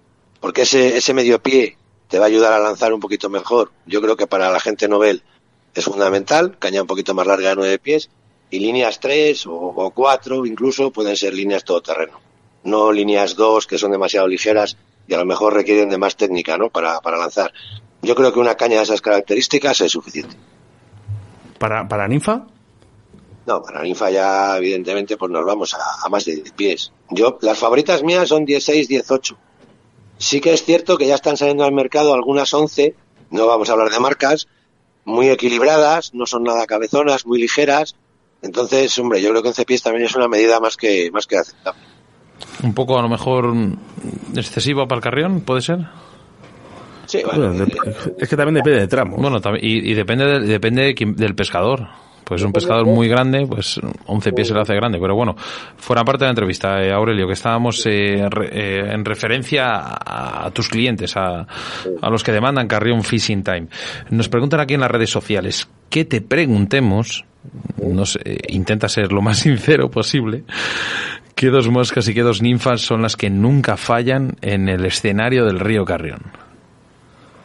porque ese, ese medio pie te va a ayudar a lanzar un poquito mejor. Yo creo que para la gente novel es fundamental, caña un poquito más larga de 9 pies, y líneas 3 o, o 4 incluso pueden ser líneas todoterreno. No líneas 2 que son demasiado ligeras y a lo mejor requieren de más técnica ¿no? para, para lanzar. Yo creo que una caña de esas características es suficiente. ¿Para, para ninfa? No, para ninfa ya, evidentemente, pues nos vamos a, a más de 10 pies. Yo, las favoritas mías son 16, 18. Sí que es cierto que ya están saliendo al mercado algunas 11, no vamos a hablar de marcas, muy equilibradas, no son nada cabezonas, muy ligeras. Entonces, hombre, yo creo que 11 pies también es una medida más que, más que aceptable. Un poco a lo mejor excesiva para el carrión, ¿puede ser? Sí, bueno, Bueno, dep- es que también depende de tramo. Bueno, y, y depende, del- depende de del pescador. Pues un pescador muy grande, pues 11 pies se le hace grande. Pero bueno, fuera parte de la entrevista, eh, Aurelio, que estábamos eh, re- eh, en referencia a, tus clientes, a, a los que demandan Carrión Fishing Time. Nos preguntan aquí en las redes sociales, que te preguntemos, no sé, intenta ser lo más sincero posible, qué dos moscas y qué dos ninfas son las que nunca fallan en el escenario del río Carrión.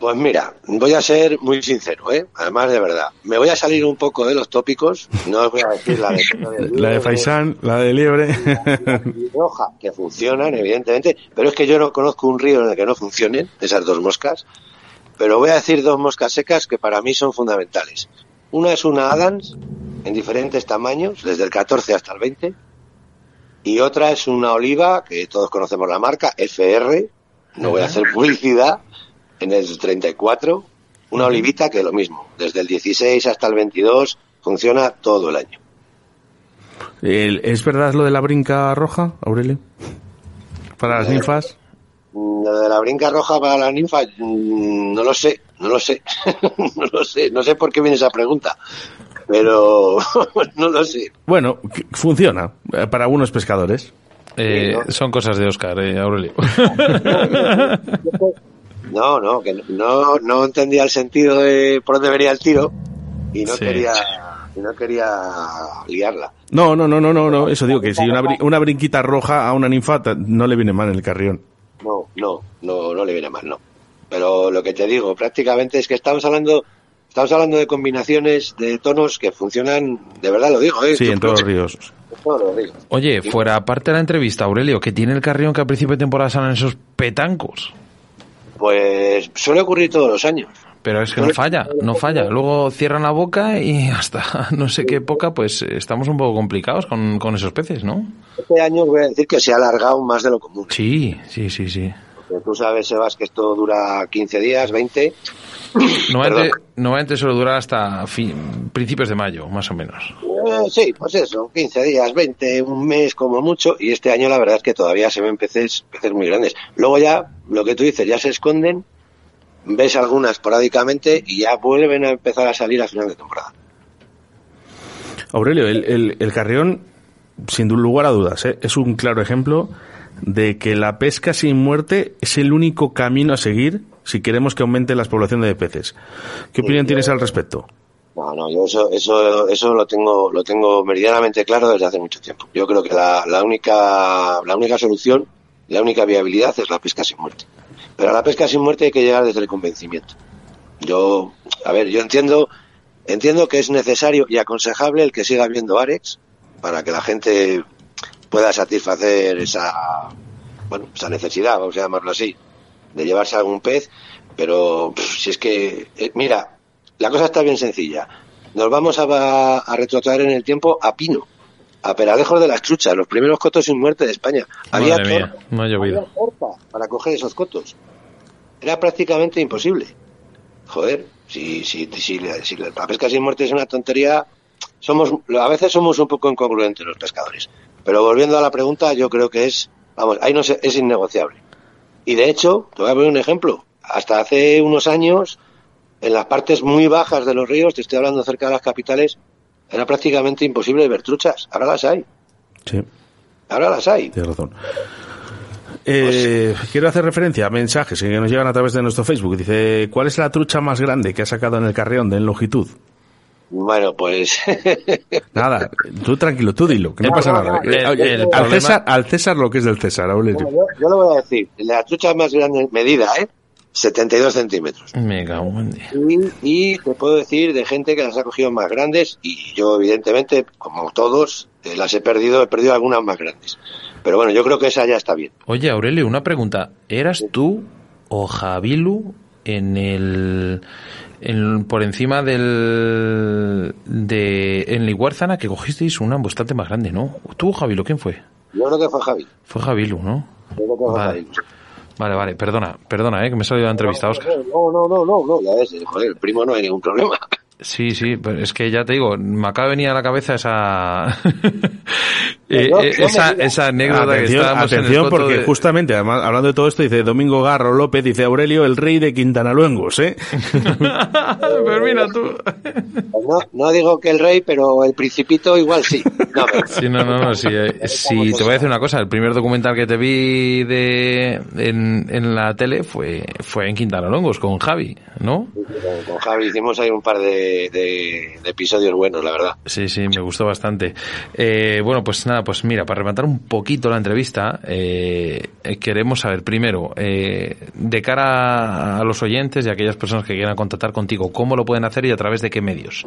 Pues mira, voy a ser muy sincero, ¿eh? Además, de verdad. Me voy a salir un poco de los tópicos. No os voy a decir la de, La de Faisán, la de Liebre. roja, que funcionan, evidentemente. Pero es que yo no conozco un río en el que no funcionen esas dos moscas. Pero voy a decir dos moscas secas que para mí son fundamentales. Una es una Adams, en diferentes tamaños, desde el 14 hasta el 20. Y otra es una oliva, que todos conocemos la marca, FR. No voy a hacer publicidad. En el 34, una olivita que lo mismo. Desde el 16 hasta el 22 funciona todo el año. ¿Es verdad lo de la brinca roja, Aurelio? Para las ninfas. Mm, Lo de la brinca roja para la ninfa, mm, no lo sé, no lo sé, no lo sé, no sé por qué viene esa pregunta, pero no lo sé. Bueno, funciona eh, para algunos pescadores. Eh, Sí, ¿no? Son cosas de Oscar, eh, Aurelio. No, no, que no, no entendía el sentido de por dónde venía el tiro y no Sí. quería, y no quería liarla. No, no, no, no, no, no. Eso digo que si una, bri- una brinquita roja a una ninfa ta- no le viene mal en el carrión. No, no, no, no le viene mal, no. Pero lo que te digo, prácticamente es que estamos hablando, estamos hablando de combinaciones de tonos que funcionan, de verdad lo digo, ¿eh? Sí, en todos los ríos. En todos los ríos. Oye, fuera aparte de la entrevista, Aurelio, que tiene el carrión que a principio de temporada salen esos petancos. Pues suele ocurrir todos los años. Pero es que no falla, no falla. Luego cierran la boca y hasta no sé qué época, pues estamos un poco complicados con, con esos peces, ¿no? Este año voy a decir que se ha alargado más de lo común. Sí, sí, sí, sí. Porque tú sabes, Sebas, que esto dura 15 días, 20. Normalmente, normalmente suele durar hasta fin- principios de mayo, más o menos. Eh, sí, pues eso, 15 días, 20, un mes como mucho. Y este año la verdad es que todavía se ven peces, peces muy grandes. Luego ya, lo que tú dices, ya se esconden, ves algunas esporádicamente y ya vuelven a empezar a salir a final de temporada. Aurelio, el, el- el carrión, sin lugar a dudas, ¿eh? es un claro ejemplo de que la pesca sin muerte es el único camino a seguir si queremos que aumente las poblaciones de peces. ¿Qué opinión tienes al respecto? No, no, yo eso, eso, eso lo tengo, lo tengo meridianamente claro desde hace mucho tiempo. Yo creo que la, la única, la única solución la única viabilidad es la pesca sin muerte. Pero a la pesca sin muerte hay que llegar desde el convencimiento. Yo, a ver, yo entiendo, entiendo que es necesario y aconsejable el que siga habiendo Arex para que la gente pueda satisfacer esa, bueno, esa necesidad, vamos a llamarlo así, de llevarse algún pez, pero si es que, eh, mira, la cosa está bien sencilla. Nos vamos a, a retrotraer en el tiempo a Pino, a Peralejos de las Truchas, los primeros cotos sin muerte de España. Había, mía, no había para coger esos cotos. Era prácticamente imposible. Joder, si, si, si, si la pesca sin muerte es una tontería, somos a veces somos un poco incongruentes los pescadores. Pero volviendo a la pregunta, yo creo que es, vamos, ahí no se- es innegociable. Y de hecho, te voy a poner un ejemplo. Hasta hace unos años, en las partes muy bajas de los ríos, te estoy hablando cerca de las capitales, era prácticamente imposible ver truchas. Ahora las hay. Sí, Ahora las hay. tienes razón. Eh, quiero hacer referencia a mensajes que nos llegan a través de nuestro Facebook. Dice, ¿cuál es la trucha más grande que ha sacado en el carrión de en longitud? Bueno, pues Nada, tú tranquilo, tú dilo, que no pasa nada. El- Eh, el al, problema- César, al César lo que es del César, Aurelio. yo, yo lo voy a decir. La trucha más grande medida, ¿eh? 72 centímetros. Me cago en. Y, y te puedo decir de gente que las ha cogido más grandes y yo evidentemente, como todos, eh, las he perdido, he perdido algunas más grandes. Pero bueno, yo creo que esa ya está bien. Oye, Aurelio, una pregunta. ¿Eras tú o Javilu en el... en- por encima del... de... en Liguárzana que cogisteis una bastante más grande, ¿no? ¿Tú o Javilu? ¿Quién fue? Yo creo que fue Javi. Fue Javilu, ¿no? Yo creo que fue Vale. Vale, vale, perdona, perdona, eh, que me he salido de la entrevista, Oscar. No, no, no, no, no, ya ves, eh, joder, el primo no hay ningún problema. Sí, sí, pero es que ya te digo, me acaba de venir a la cabeza esa eh, eh, esa, esa anécdota que Atención, estábamos en atención porque de- justamente, además, hablando de todo esto, dice Domingo Garro López, dice Aurelio, el rey de Quintana Luengos, ¿eh? Pero mira tú. Pues no, no digo que el rey, pero el principito igual sí. No, pero- Sí, no, no, no, sí, eh, sí, te voy a decir una cosa, el primer documental que te vi de en, en la tele fue fue en Quintana Longos con Javi, ¿no? con Javi hicimos ahí un par de, de- de episodios buenos, la verdad. Sí, sí, me gustó bastante. Eh, bueno, pues nada, pues mira, para rematar un poquito la entrevista, eh, queremos saber primero, eh, de cara a los oyentes y a aquellas personas que quieran contactar contigo, ¿cómo lo pueden hacer y a través de qué medios?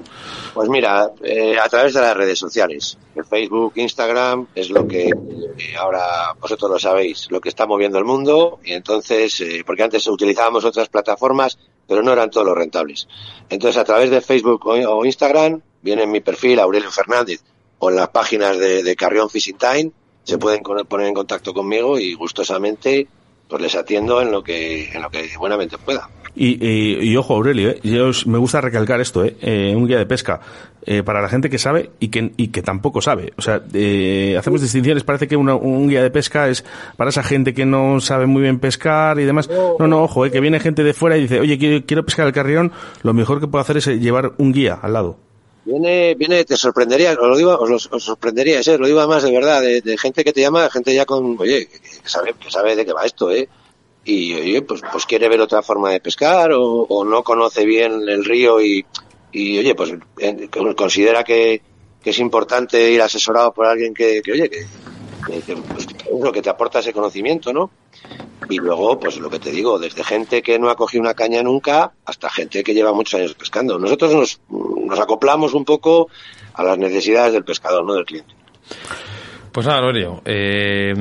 Pues mira, eh, a través de las redes sociales, el Facebook, Instagram, es lo que eh, ahora vosotros lo sabéis, lo que está moviendo el mundo. Y entonces, eh, porque antes utilizábamos otras plataformas, pero no eran todos los rentables. Entonces, a través de Facebook o, Instagram, viene en mi perfil Aurelio Fernández o en las páginas de, de Carrión Fishing Time, se pueden poner en contacto conmigo y gustosamente pues les atiendo en lo que en lo que buenamente pueda. Y, y- y ojo, Aurelio, ¿eh? yo os- me gusta recalcar esto, ¿eh? Eh, un guía de pesca, eh, para la gente que sabe y que, y que tampoco sabe. O sea, eh, hacemos distinciones, parece que una- un guía de pesca es para esa gente que no sabe muy bien pescar y demás. No, no, ojo, ¿eh? que viene gente de fuera y dice, oye, quiero, quiero pescar el carrión, lo mejor que puedo hacer es eh, llevar un guía al lado. Viene, viene, te sorprendería, os lo digo, os, os sorprendería, ¿eh? lo digo además de verdad, de, gente que te llama, gente ya con, oye, que, que sabe, que sabe de qué va esto, ¿eh? Y oye, pues, pues quiere ver otra forma de pescar o no conoce bien el río y, y oye, pues considera que, es importante ir asesorado por alguien que, que oye, que, que, que, pues, uno que te aporta ese conocimiento, ¿no? Y luego, pues lo que te digo, desde gente que no ha cogido una caña nunca hasta gente que lleva muchos años pescando. Nosotros nos, nos acoplamos un poco a las necesidades del pescador, no del cliente. Pues nada, Lorio, eh,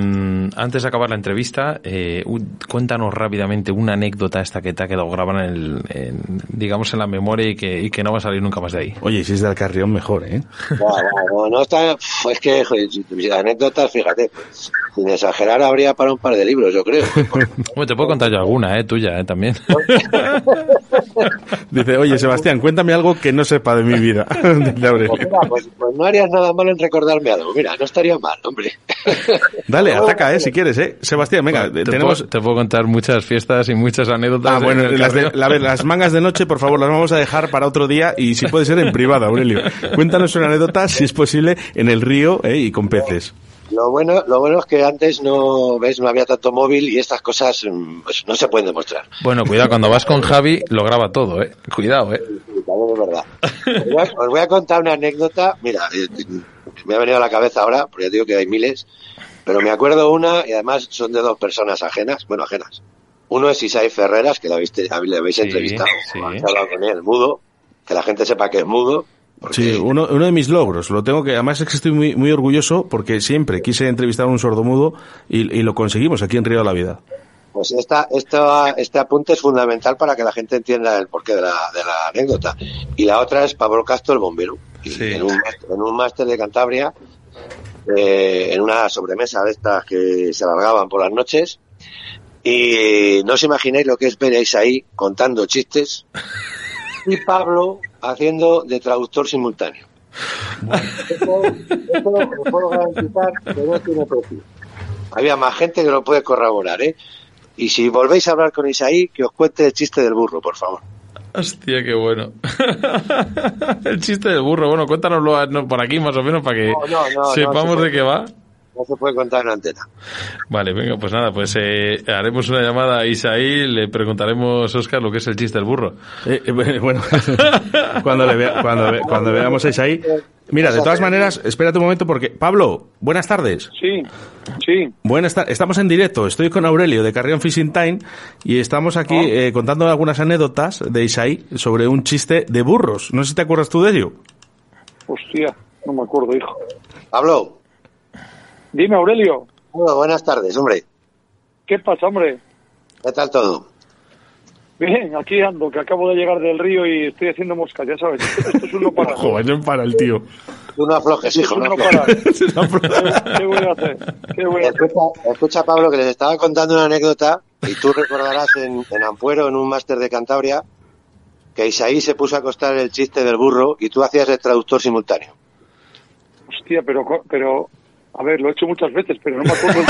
antes de acabar la entrevista, eh, cuéntanos rápidamente una anécdota esta que te ha quedado grabada en, el, en, digamos, en la memoria y que, y que no va a salir nunca más de ahí. Oye, si es del carrión, mejor, ¿eh? No, no está, es que anécdotas, fíjate, sin exagerar habría para un par de libros, yo creo. Bueno, te puedo contar yo alguna, eh, tuya, eh, también. Dice, oye, Sebastián, cuéntame algo que no sepa de mi vida. Dice Pues, mira, pues, pues no harías nada mal en recordarme algo. Mira, no estaría mal, hombre. Dale, ataca, ¿eh? Si quieres, ¿eh? Sebastián, venga, te, tenemos... puedo, te puedo contar muchas fiestas y muchas anécdotas. Ah, de- bueno, las, de- la- las mangas de noche, por favor, las vamos a dejar para otro día y si puede ser en privado, Aurelio. Cuéntanos una anécdota, si es posible, en el río ¿eh? y con peces. Lo bueno, lo bueno es que antes no, ves, no había tanto móvil y estas cosas mm, pues, no se pueden demostrar. Bueno, cuidado, cuando vas con Javi, lo graba todo, eh. Cuidado, eh. Verdad. Os voy, a, os voy a contar una anécdota. Mira, eh, me ha venido a la cabeza ahora, porque ya digo que hay miles. pero me acuerdo una, y además son de dos personas ajenas, bueno, ajenas. Uno es Isai Ferreras, que lo habéis, le habéis Sí, entrevistado, sí. habéis hablado con él, mudo, que la gente sepa que es mudo. porque- Sí, uno, uno de mis logros, lo tengo que, además es que estoy muy, muy orgulloso porque siempre quise entrevistar a un sordomudo y, y lo conseguimos aquí en Río de la Vida. Pues esta, esta, este apunte es fundamental para que la gente entienda el porqué de la, de la anécdota. Y la otra es Pablo Castro, el bombero. Sí. En, un, en un máster de Cantabria, eh, en una sobremesa de estas que se alargaban por las noches. Y no os imagináis lo que es ver a Isaí contando chistes y Pablo haciendo de traductor simultáneo. Esto, esto lo puedo garantizar que no tiene precio. Había más gente que lo puede corroborar, ¿eh? Y si volvéis a hablar con Isaí, que os cuente el chiste del burro, por favor. Hostia, qué bueno. el chiste del burro. Bueno, cuéntanoslo por aquí más o menos para que No, no, no, sepamos de qué va. No se puede contar en antena. Vale, venga, pues nada, pues eh, haremos una llamada a Isaí, le preguntaremos, Oscar, lo que es el chiste del burro. Eh, eh, bueno, cuando, le vea- cuando, ve- cuando veamos a Isaí. Mira, de todas maneras, espérate un momento porque. Pablo, buenas tardes. Sí, sí. Buenas tardes. Estamos en directo. Estoy con Aurelio de Carrión Fishing Time y estamos aquí eh, contando algunas anécdotas de Isaí sobre un chiste de burros. No sé si te acuerdas tú de ello. Hostia, no me acuerdo, hijo. Pablo, Dime, Aurelio, Pablo, buenas tardes, hombre. ¿qué pasa, hombre? ¿Qué tal todo? Bien, aquí ando, que acabo de llegar del río y estoy haciendo moscas, ya sabes. Esto es un no parar. Joder, no para el tío. Tú no aflojes, hijo. No no parar. ¿Qué, voy a hacer? ¿Qué voy a hacer? Escucha, escucha, Pablo, que les estaba contando una anécdota y tú recordarás en, en Ampuero, en un máster de Cantabria, que Isaí se puso a acostar el chiste del burro y tú hacías el traductor simultáneo. Hostia, pero, pero, a ver, lo he hecho muchas veces, pero no me acuerdo el.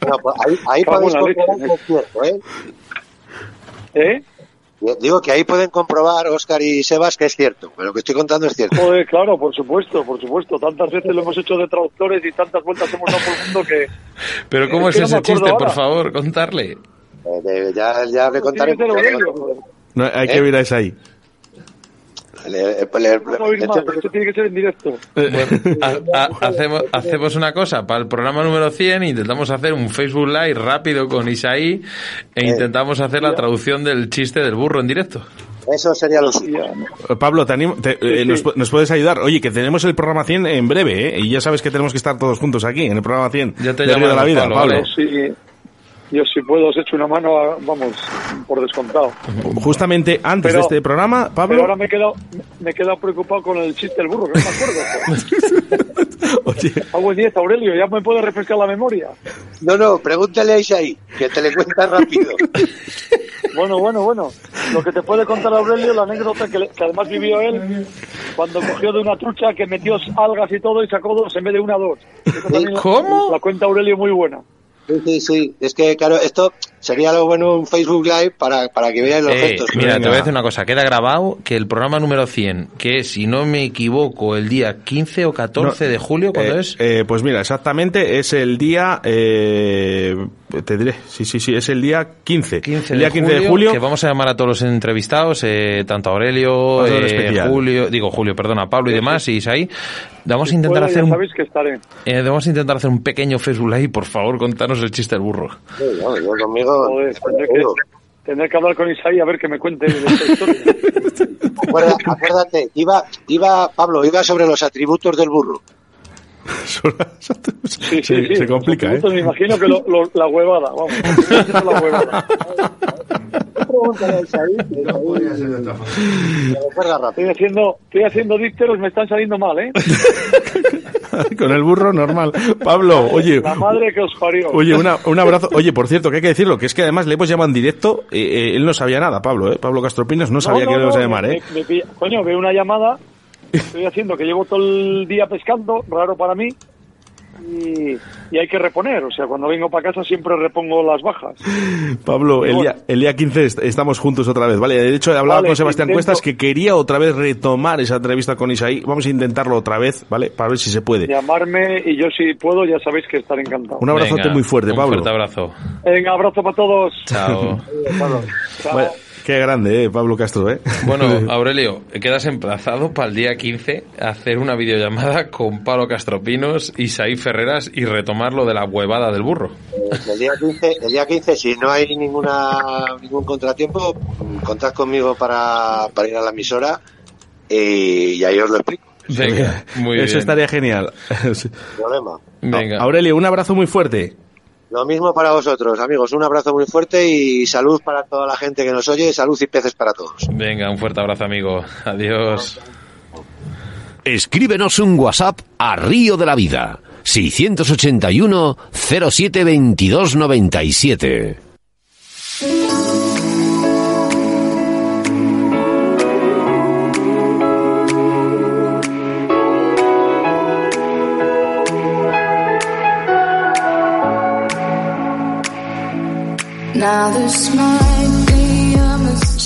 Bueno, pues ahí, ahí podéis comprobar que es cierto, ¿eh? ¿Eh? Digo que ahí pueden comprobar, Óscar y Sebas, que es cierto. que Lo que estoy contando es cierto. Joder, claro, por supuesto, por supuesto. Tantas veces lo hemos hecho de traductores y tantas vueltas hemos dado por el mundo que... Pero ¿cómo Es es que ese chiste? Por ahora. favor, contarle. Eh, de- ya, ya le contaré. No, hay que ¿Eh? ver a Isaí. Le- le- le- No puedo oír más, esto tiene que ser en directo. Ha- ha- hacemos, hacemos una cosa, para el programa número 100 intentamos hacer un Facebook Live rápido con Isaí e intentamos hacer la traducción del chiste del burro en directo. Eso sería lo suyo. Eh, Pablo, te animo- te- eh, sí. Nos, pu- nos puedes ayudar. Oye, que tenemos el programa 100 en breve, ¿eh? Y ya sabes que tenemos que estar todos juntos aquí, en el programa 100. Ya te de Río de la vida, Pablo, Pablo. ¿vale? Sí, yo si puedo os echo una mano, a- vamos, por descontado. Justamente antes Pero- de este programa, Pero Pablo. ahora me he quedado, me he quedado preocupado con el chiste del burro, que no me acuerdo. Oye, A buen 10, Aurelio, ya me puede refrescar la memoria. No, no, pregúntale a Isaí, que te le cuenta rápido. Bueno, bueno, bueno. Lo que te puede contar Aurelio, la anécdota que, le- que además vivió él cuando cogió de una trucha que metió algas y todo y sacó dos en vez de una dos. Eso también la- ¿Cómo? La cuenta Aurelio muy buena. Sí, sí, sí. Es que, claro, esto sería lo bueno un Facebook Live para, para que veáis los Eh, gestos. mira, te voy a decir una cosa. Queda grabado que el programa número 100, que es, si no me equivoco, el día 15 o 14 No, de julio, ¿cuándo eh, es? eh, pues mira, exactamente es el día. Eh, te diré, sí, sí, sí, es el día 15. 15 el día de 15 julio, de julio. que vamos a llamar a todos los entrevistados, eh, tanto a Aurelio, eh. Julio, digo Julio, perdona, a Pablo y demás, y Isaí. Vamos a intentar hacer un, sabéis que estaré. eh, vamos a intentar hacer un pequeño Facebook Live, por favor, contanos el chiste del burro. Sí, no, yo conmigo. Joder, tendré que, seguro. tendré que hablar con Isaí a ver que me cuente de esta historia. Acuérdate, iba, iba, Pablo, iba sobre los atributos del burro. Sí, sí, se, sí. se complica, ¿eh? Me imagino que lo- lo- la huevada, vamos. la huevada. Que. Estoy haciendo, estoy haciendo dípteros, me están saliendo mal, ¿eh? Con el burro normal. Pablo, oye. La madre que os parió. Oye, una- un abrazo. Oye, por cierto, que hay que decirlo, que es que además le hemos llamado en directo. eh, eh, él no sabía nada, Pablo, ¿eh? Pablo Castropinos no sabía No, que no, le íbamos a llamar, me- ¿eh? me pilla- coño, veo una llamada, estoy haciendo que llevo todo el día pescando, raro para mí, y, y hay que reponer. O sea, cuando vengo para casa siempre repongo las bajas. Pablo, el día, el día 15 est- estamos juntos otra vez, ¿vale? De hecho, he hablado Vale, con Sebastián intento- Cuestas que quería otra vez retomar esa entrevista con Isaí. Vamos a intentarlo otra vez, ¿vale? Para ver si se puede. Llamarme y yo si puedo ya sabéis que estaré encantado. Un abrazote Venga, muy fuerte, un Pablo. fuerte abrazo. Venga, abrazo para todos. Chao. Qué grande, ¿eh? Pablo Castro, ¿eh? Bueno, Aurelio, quedas emplazado para el día 15 a hacer una videollamada con Pablo Castropinos y Saí Ferreras y retomar lo de la huevada del burro. El día 15, el día 15 si no hay ninguna ningún contratiempo, contad conmigo para, para ir a la emisora y, y ahí os lo explico. Venga, muy Eso bien. estaría genial. Problema. Venga. Aurelio, un abrazo muy fuerte. Lo mismo para vosotros, amigos. Un abrazo muy fuerte y salud para toda la gente que nos oye. Salud y peces para todos. Venga, un fuerte abrazo, amigo. Adiós. Escríbenos un WhatsApp a Río de la Vida. 681 07 22 97. Now the smile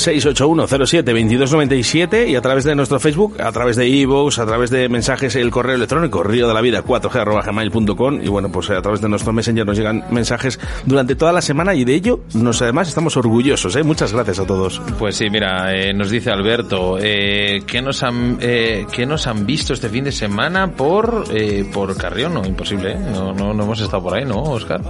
681072297 y a través de nuestro Facebook, a través de iVoox, a través de mensajes, el correo electrónico río de la vida 4g.gmail.com y bueno, pues a través de nuestro Messenger nos llegan mensajes durante toda la semana y de ello nos además estamos orgullosos, ¿eh? Muchas gracias a todos. Pues sí, mira, eh, nos dice Alberto, eh, ¿qué, nos han, eh, ¿qué nos han visto este fin de semana por, eh, por Carrión? No, imposible, ¿eh? No, no, no hemos estado por ahí, ¿no, Oscar?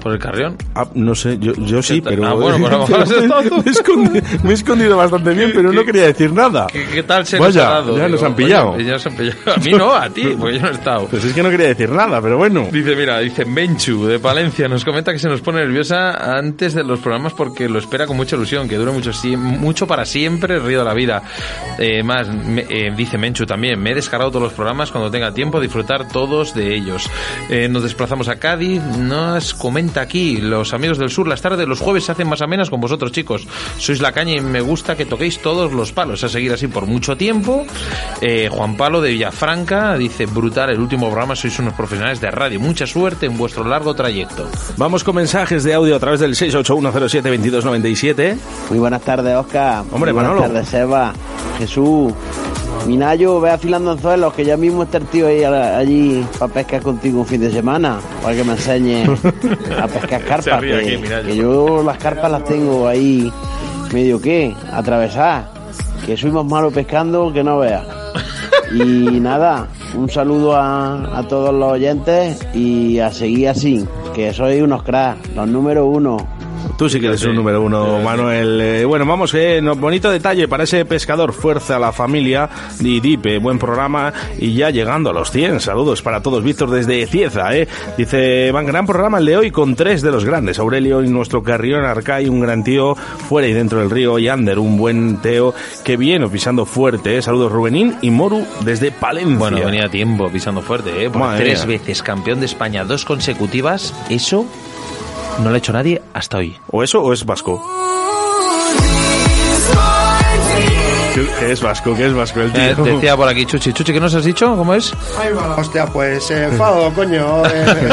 ¿Por el Carrión? Ah, no sé, yo, yo sí, pero... Ah, bueno, pero a lo mejor has estado tú. me, me he escondido bastante bien, pero no quería decir nada. ¿Qué, qué tal se Vaya, nos ha dado? ya nos han pillado. coño, ya nos han pillado. A mí no, a ti, porque yo no he estado. Pues es que no quería decir nada, pero bueno. Dice, mira, dice Menchu de Palencia, nos comenta que se nos pone nerviosa antes de los programas porque lo espera con mucha ilusión, que dure mucho, mucho para siempre el río de la vida. Eh, más, me- eh, dice Menchu también, me he descargado todos los programas cuando tenga tiempo, disfrutar todos de ellos. Eh, nos desplazamos a Cádiz, nos comenta aquí, los amigos del sur, las tardes, los jueves se hacen más amenas con vosotros chicos. Sois la caña y me gusta que toquéis todos los palos, a seguir así por mucho tiempo. Eh, Juan Pablo de Villafranca dice, brutal el último programa, sois unos profesionales de radio, mucha suerte en vuestro largo trayecto. Vamos con mensajes de audio a través del 681072297. Muy buenas tardes, Oscar. Hombre, Muy buenas Manolo. tardes, Seba. Jesús. Minayo, ve afilando anzuelos, que ya mismo está el tío ahí a- allí para pescar contigo un fin de semana, para que me enseñe a pescar carpas. ríe que, aquí, Minayo. que yo las carpas las tengo ahí, medio que, atravesadas. Que soy más malo pescando que no veas. Y nada, un saludo a, a todos los oyentes y a seguir así, que sois unos cracks, los número uno. Tú sí que eres un número uno, Manuel. Eh, bueno, vamos, eh, no- bonito detalle para ese pescador. Fuerza a la familia. Di Dipe, buen programa. Y ya llegando a los 100. Saludos para todos. Víctor desde Cieza, ¿eh? Dice, van gran programa el de hoy con tres de los grandes. Aurelio y nuestro carrión Arcay, un gran tío fuera y dentro del río. Y Ander, un buen Teo que viene pisando fuerte. ¿eh? Saludos Rubenín y Moru desde Palencia. Bueno, venía tiempo pisando fuerte, ¿eh? Por tres veces campeón de España, dos consecutivas, eso no lo ha hecho nadie hasta hoy. ¿O eso o es vasco? ¿Qué, qué es vasco? ¿Qué es vasco el tío? Eh, decía por aquí Chuchi, Chuchi, ¿qué nos has dicho? ¿Cómo es? Ahí va. Hostia, pues enfado, coño. eh.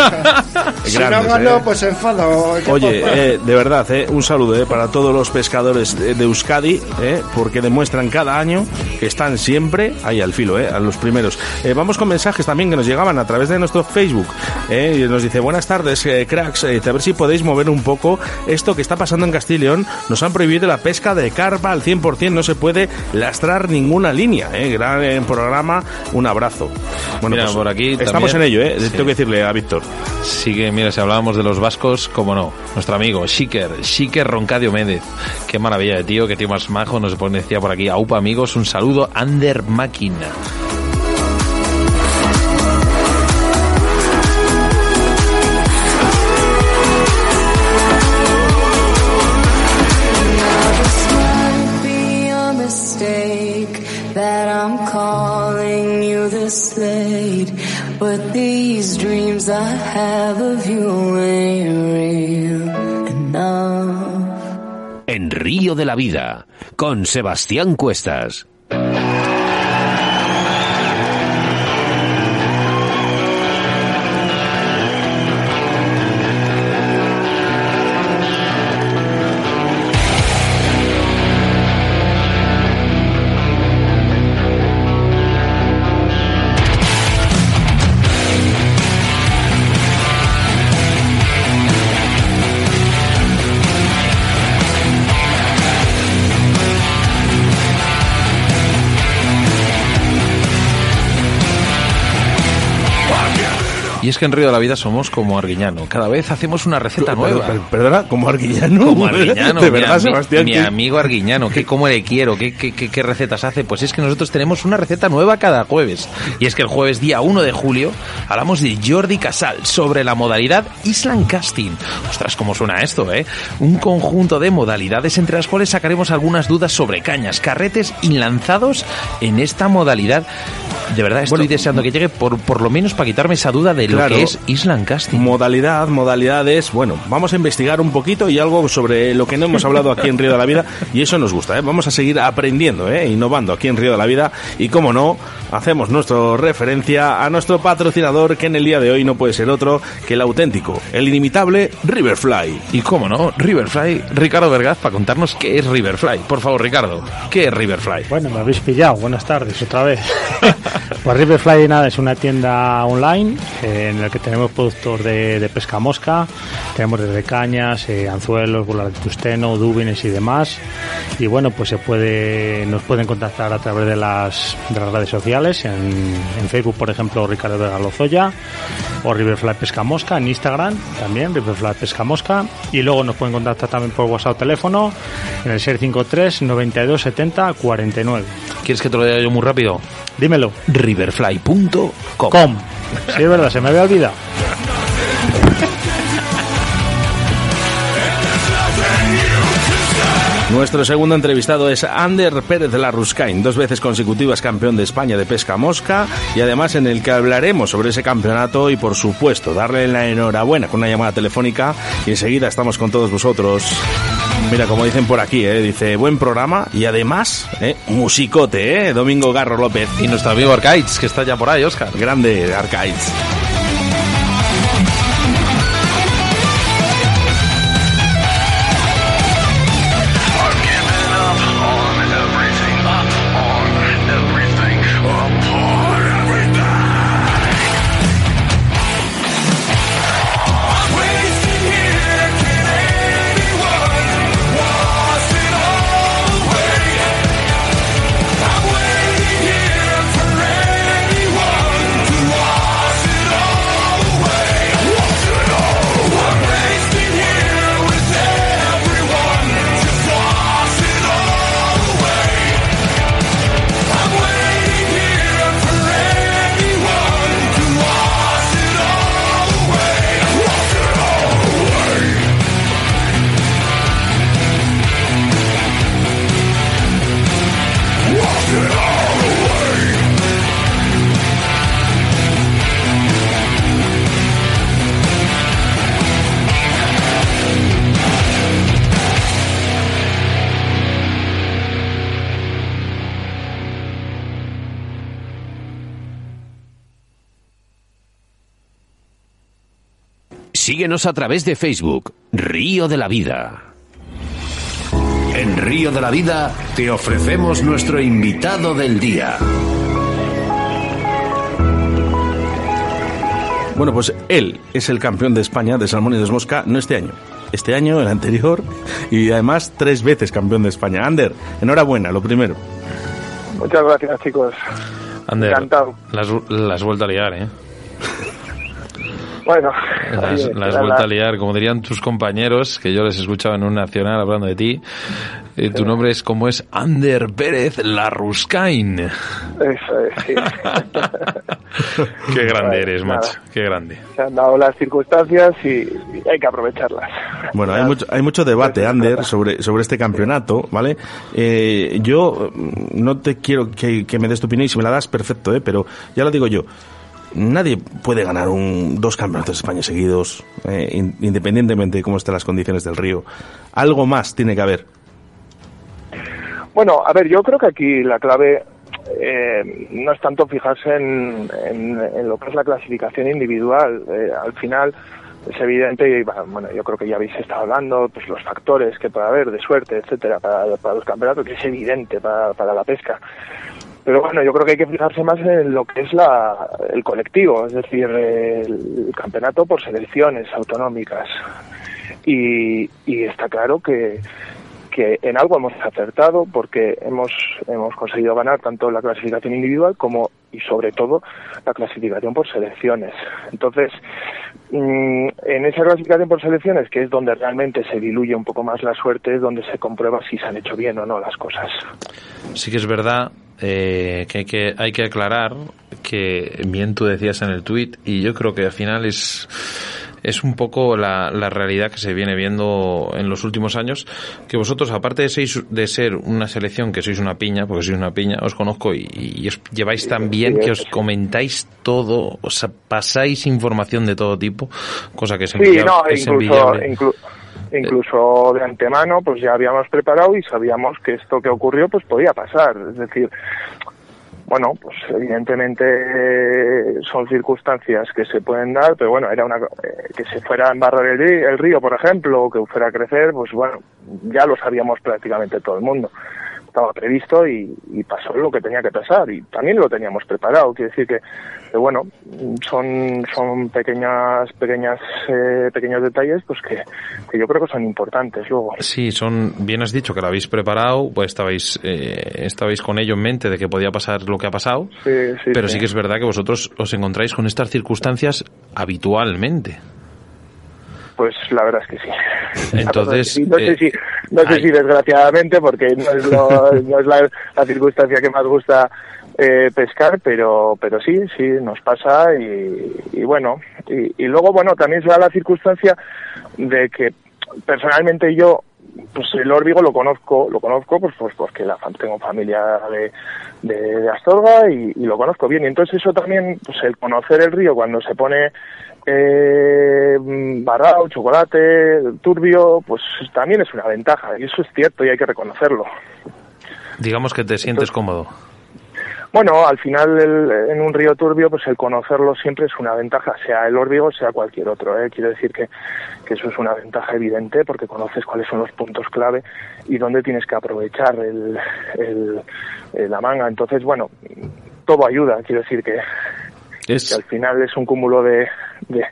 si no Grandes, gano, eh. pues enfado. ¿Qué Oye, eh, de verdad, eh, un saludo eh, para todos los pescadores de, de Euskadi, eh, porque demuestran cada año que están siempre ahí al filo, eh, a los primeros. Eh, vamos con mensajes también que nos llegaban a través de nuestro Facebook. eh, y nos dice, buenas tardes, eh, cracks, eh, a ver si podéis mover un poco esto que está pasando en Castilla y León. Nos han prohibido la pesca de carpa al 100%, no se puede lastrar ninguna línea. Eh, gran eh, programa, un abrazo. Bueno, Mira, pues, por aquí Estamos también- en ello, eh, Sí. tengo que decirle a Víctor. Sí que, mira, si hablábamos de los vascos, cómo no, nuestro amigo Shiker, Shiker Roncadio Méndez. Qué maravilla de tío, qué tío más majo, nos decía por aquí, aupa amigos, un saludo, Ander Máquina. But these dreams I have of you ain't real enough. En Río de la Vida, con Sebastián Cuestas. Y es que en Río de la Vida somos como Arguiñano. Cada vez hacemos una receta Pero- nueva. pero- Perdona, como Arguiñano. Como Arguiñano, De mi verdad, ami- Sebastián. Mi que- amigo Arguiñano, que cómo le quiero, qué, qué, qué- qué recetas hace. Pues es que nosotros tenemos una receta nueva cada jueves. Y es que el jueves día 1 de julio hablamos de Jordi Casal sobre la modalidad Island Casting. Ostras, cómo suena esto, ¿eh? Un conjunto de modalidades entre las cuales sacaremos algunas dudas sobre cañas, carretes y lanzados en esta modalidad. De verdad, estoy deseando que llegue por, por lo menos para quitarme esa duda lo que es Island Casting. Modalidad, modalidades. Bueno, vamos a investigar un poquito y algo sobre lo que no hemos hablado aquí en Río de la Vida. Y eso nos gusta, ¿eh? Vamos a seguir aprendiendo, ¿eh? Innovando aquí en Río de la Vida. Y como no, hacemos nuestra referencia a nuestro patrocinador, que en el día de hoy no puede ser otro que el auténtico, el inimitable Riverfly. Y cómo no, Riverfly, Ricardo Vergaz, para contarnos qué es Riverfly. Por favor, Ricardo, ¿qué es Riverfly? Bueno, me habéis pillado. Buenas tardes otra vez. pues Riverfly nada, es una tienda online eh, en la que tenemos productos de, de pesca mosca. Tenemos desde cañas, eh, anzuelos, bolas de tusteno, dúbines y demás. Y bueno, pues se puede, nos pueden contactar a través de las, de las redes sociales. En, en Facebook, por ejemplo, Ricardo Vega Lozoya o Riverfly Pesca Mosca. En Instagram también, Riverfly Pesca Mosca. Y luego nos pueden contactar también por WhatsApp o teléfono en el 653 92 70 49. ¿Quieres que te lo diga yo muy rápido? Dímelo. Riverfly.com. Sí, es verdad, se me había olvidado. Nuestro segundo entrevistado es Ander Pérez Larruscain, dos veces consecutivas campeón de España de pesca mosca y además en el que hablaremos sobre ese campeonato y por supuesto darle la enhorabuena con una llamada telefónica y enseguida estamos con todos vosotros. Mira, como dicen por aquí, ¿eh? dice buen programa y además ¿eh? musicote, ¿eh? Domingo Garro López. Y nuestro amigo Arcaids, que está ya por ahí, Oscar. Grande Arcaids. Síguenos a través de Facebook, Río de la Vida. En Río de la Vida te ofrecemos nuestro invitado del día. Bueno, pues él es el campeón de España de salmón y de mosca, no este año, este año, el anterior, y además tres veces campeón de España. Ander, enhorabuena, lo primero. Muchas gracias, chicos. Ander, Encantado. las, las vuelto a liar, ¿eh? Bueno, Las, oye, las la- vuelto a liar, como dirían tus compañeros, que yo les escuchaba en un nacional hablando de ti. Eh, tu nombre es como es Ander Pérez Larruscain. Eso es, sí. Qué grande eres, Nada. macho. Qué grande. Se han dado las circunstancias y, y hay que aprovecharlas. Bueno, hay mucho, hay mucho debate, Ander, sobre, sobre este campeonato, ¿vale? Eh, yo no te quiero que, que me des tu opinión y si me la das, perfecto, ¿eh? Pero ya lo digo yo. Nadie puede ganar un, dos campeonatos de España seguidos, eh, in- independientemente de cómo estén las condiciones del río. Algo más tiene que haber. Bueno, a ver, yo creo que aquí la clave eh, no es tanto fijarse en lo que es la clasificación individual. Eh, al final es evidente, y bueno, yo creo que ya habéis estado hablando, pues los factores que puede haber de suerte, etcétera, para, para los campeonatos, que es evidente para, para la pesca. Pero bueno, yo creo que hay que fijarse más en lo que es la, el colectivo, es decir, el campeonato por selecciones autonómicas. Y, está claro que, que en algo hemos acertado porque hemos, hemos conseguido ganar tanto la clasificación individual como y sobre todo la clasificación por selecciones. Entonces, mm, en esa clasificación por selecciones, que es donde realmente se diluye un poco más la suerte, es donde se comprueba si se han hecho bien o no las cosas. Sí que es verdad eh, que, hay que hay que aclarar que bien tú decías en el tweet y yo creo que al final es es un poco la, la, realidad que se viene viendo en los últimos años, que vosotros, aparte de, seis, de ser una selección que sois una piña, porque sois una piña, os conozco y, y os lleváis tan bien que os comentáis todo, o sea, pasáis información de todo tipo, cosa que es, sí, no, es incluso, inclu incluso de antemano pues ya habíamos preparado y sabíamos que esto que ocurrió pues podía pasar. Es decir bueno, pues evidentemente son circunstancias que se pueden dar, pero bueno, era una eh, que se fuera a embarrar el, el río, por ejemplo, o que fuera a crecer, pues bueno, ya lo sabíamos prácticamente todo el mundo estaba previsto y, y, pasó lo que tenía que pasar y también lo teníamos preparado. Quiere decir que, que bueno, son, son pequeñas, pequeñas, eh, pequeños detalles pues que, que, yo creo que son importantes luego. Sí, son, bien has dicho que lo habéis preparado, pues estabais, eh, estabais con ello en mente de que podía pasar lo que ha pasado, sí, sí, pero sí. sí que es verdad que vosotros os encontráis con estas circunstancias habitualmente. Pues la verdad es que sí. Entonces, no sé si, no sé si desgraciadamente, porque no es, lo, no es la, la, circunstancia que más gusta eh, pescar, pero, pero sí, sí, nos pasa y, y bueno, y, y, luego, bueno, también se da la circunstancia de que personalmente yo, pues el órbigo lo conozco, lo conozco pues, pues porque la, tengo familia de, de, de Astorga y, y, lo conozco bien. Y entonces eso también, pues el conocer el río cuando se pone eh, barrao, chocolate, turbio, pues también es una ventaja y eso es cierto y hay que reconocerlo. Digamos que te sientes Entonces, cómodo. Bueno, al final el, en un río turbio, pues el conocerlo siempre es una ventaja, sea el órbigo, sea cualquier otro. ¿eh? Quiero decir que, que eso es una ventaja evidente porque conoces cuáles son los puntos clave y dónde tienes que aprovechar el, el, el la manga. Entonces, bueno, todo ayuda. Quiero decir que, es... que al final es un cúmulo de, de,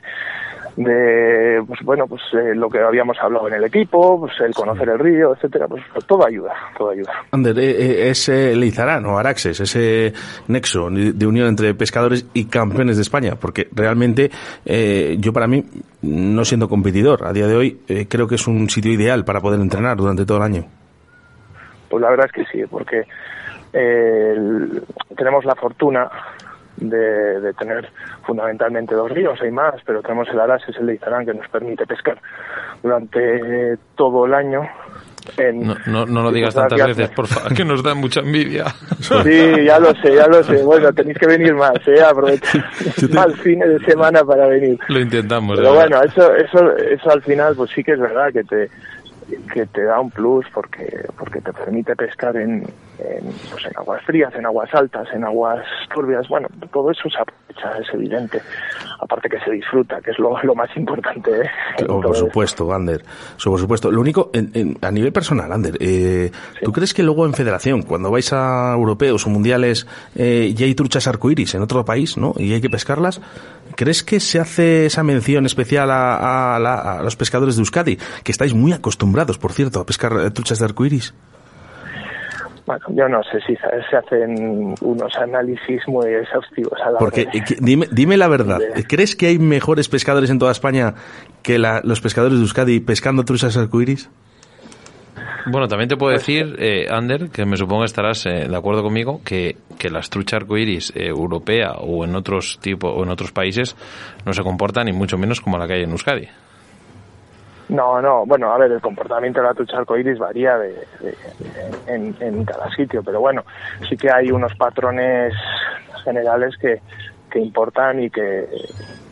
de pues bueno pues eh, lo que habíamos hablado en el equipo pues el conocer el río etcétera pues, pues todo ayuda todo ayuda. Ander eh, ese Leizarán o Araxes ese nexo de unión entre pescadores y campeones de España porque realmente eh, yo para mí no siendo competidor a día de hoy eh, creo que es un sitio ideal para poder entrenar durante todo el año. Pues la verdad es que sí porque eh, tenemos la fortuna de, de, tener fundamentalmente dos ríos, hay más, pero tenemos el Aras, es el de Izarán, que nos permite pescar durante todo el año. En no, no, no, lo digas tantas veces, por favor, que nos da mucha envidia. Sí, ya lo sé, ya lo sé. Bueno, tenéis que venir más, ¿eh? Aprovechar más fines de semana para venir. Lo intentamos. Pero bueno, eso, eso, eso al final, pues sí que es verdad que te, que te da un plus porque porque te permite pescar en, en, pues en aguas frías, en aguas altas, en aguas turbias, bueno, todo eso se aprovecha, es evidente. Aparte que se disfruta, que es lo, lo más importante. ¿eh? Por supuesto, Ander. So, por supuesto. Lo único, en, en, a nivel personal, Ander, eh, sí. ¿tú crees que luego en federación, cuando vais a europeos o mundiales, eh, ya hay truchas arcoíris en otro país, ¿no? Y hay que pescarlas, ¿crees que se hace esa mención especial a, a, la, a los pescadores de Euskadi, que estáis muy acostumbrados, por cierto, a pescar truchas de arcoíris? Bueno, yo no sé si se hacen unos análisis muy exhaustivos a la Porque, de, dime, dime la verdad, de... ¿crees que hay mejores pescadores en toda España que la, los pescadores de Euskadi pescando truchas arcoíris? Bueno, también te puedo pues, decir, eh, Ander, que me supongo estarás eh, de acuerdo conmigo, que, que las truchas arcoíris eh, europea o en otros tipo o en otros países no se comportan ni mucho menos como la que hay en Euskadi. No, no, bueno, a ver, el comportamiento de la trucha arcoíris varía de, de, en, cada sitio, pero bueno, sí que hay unos patrones generales que, importan y que,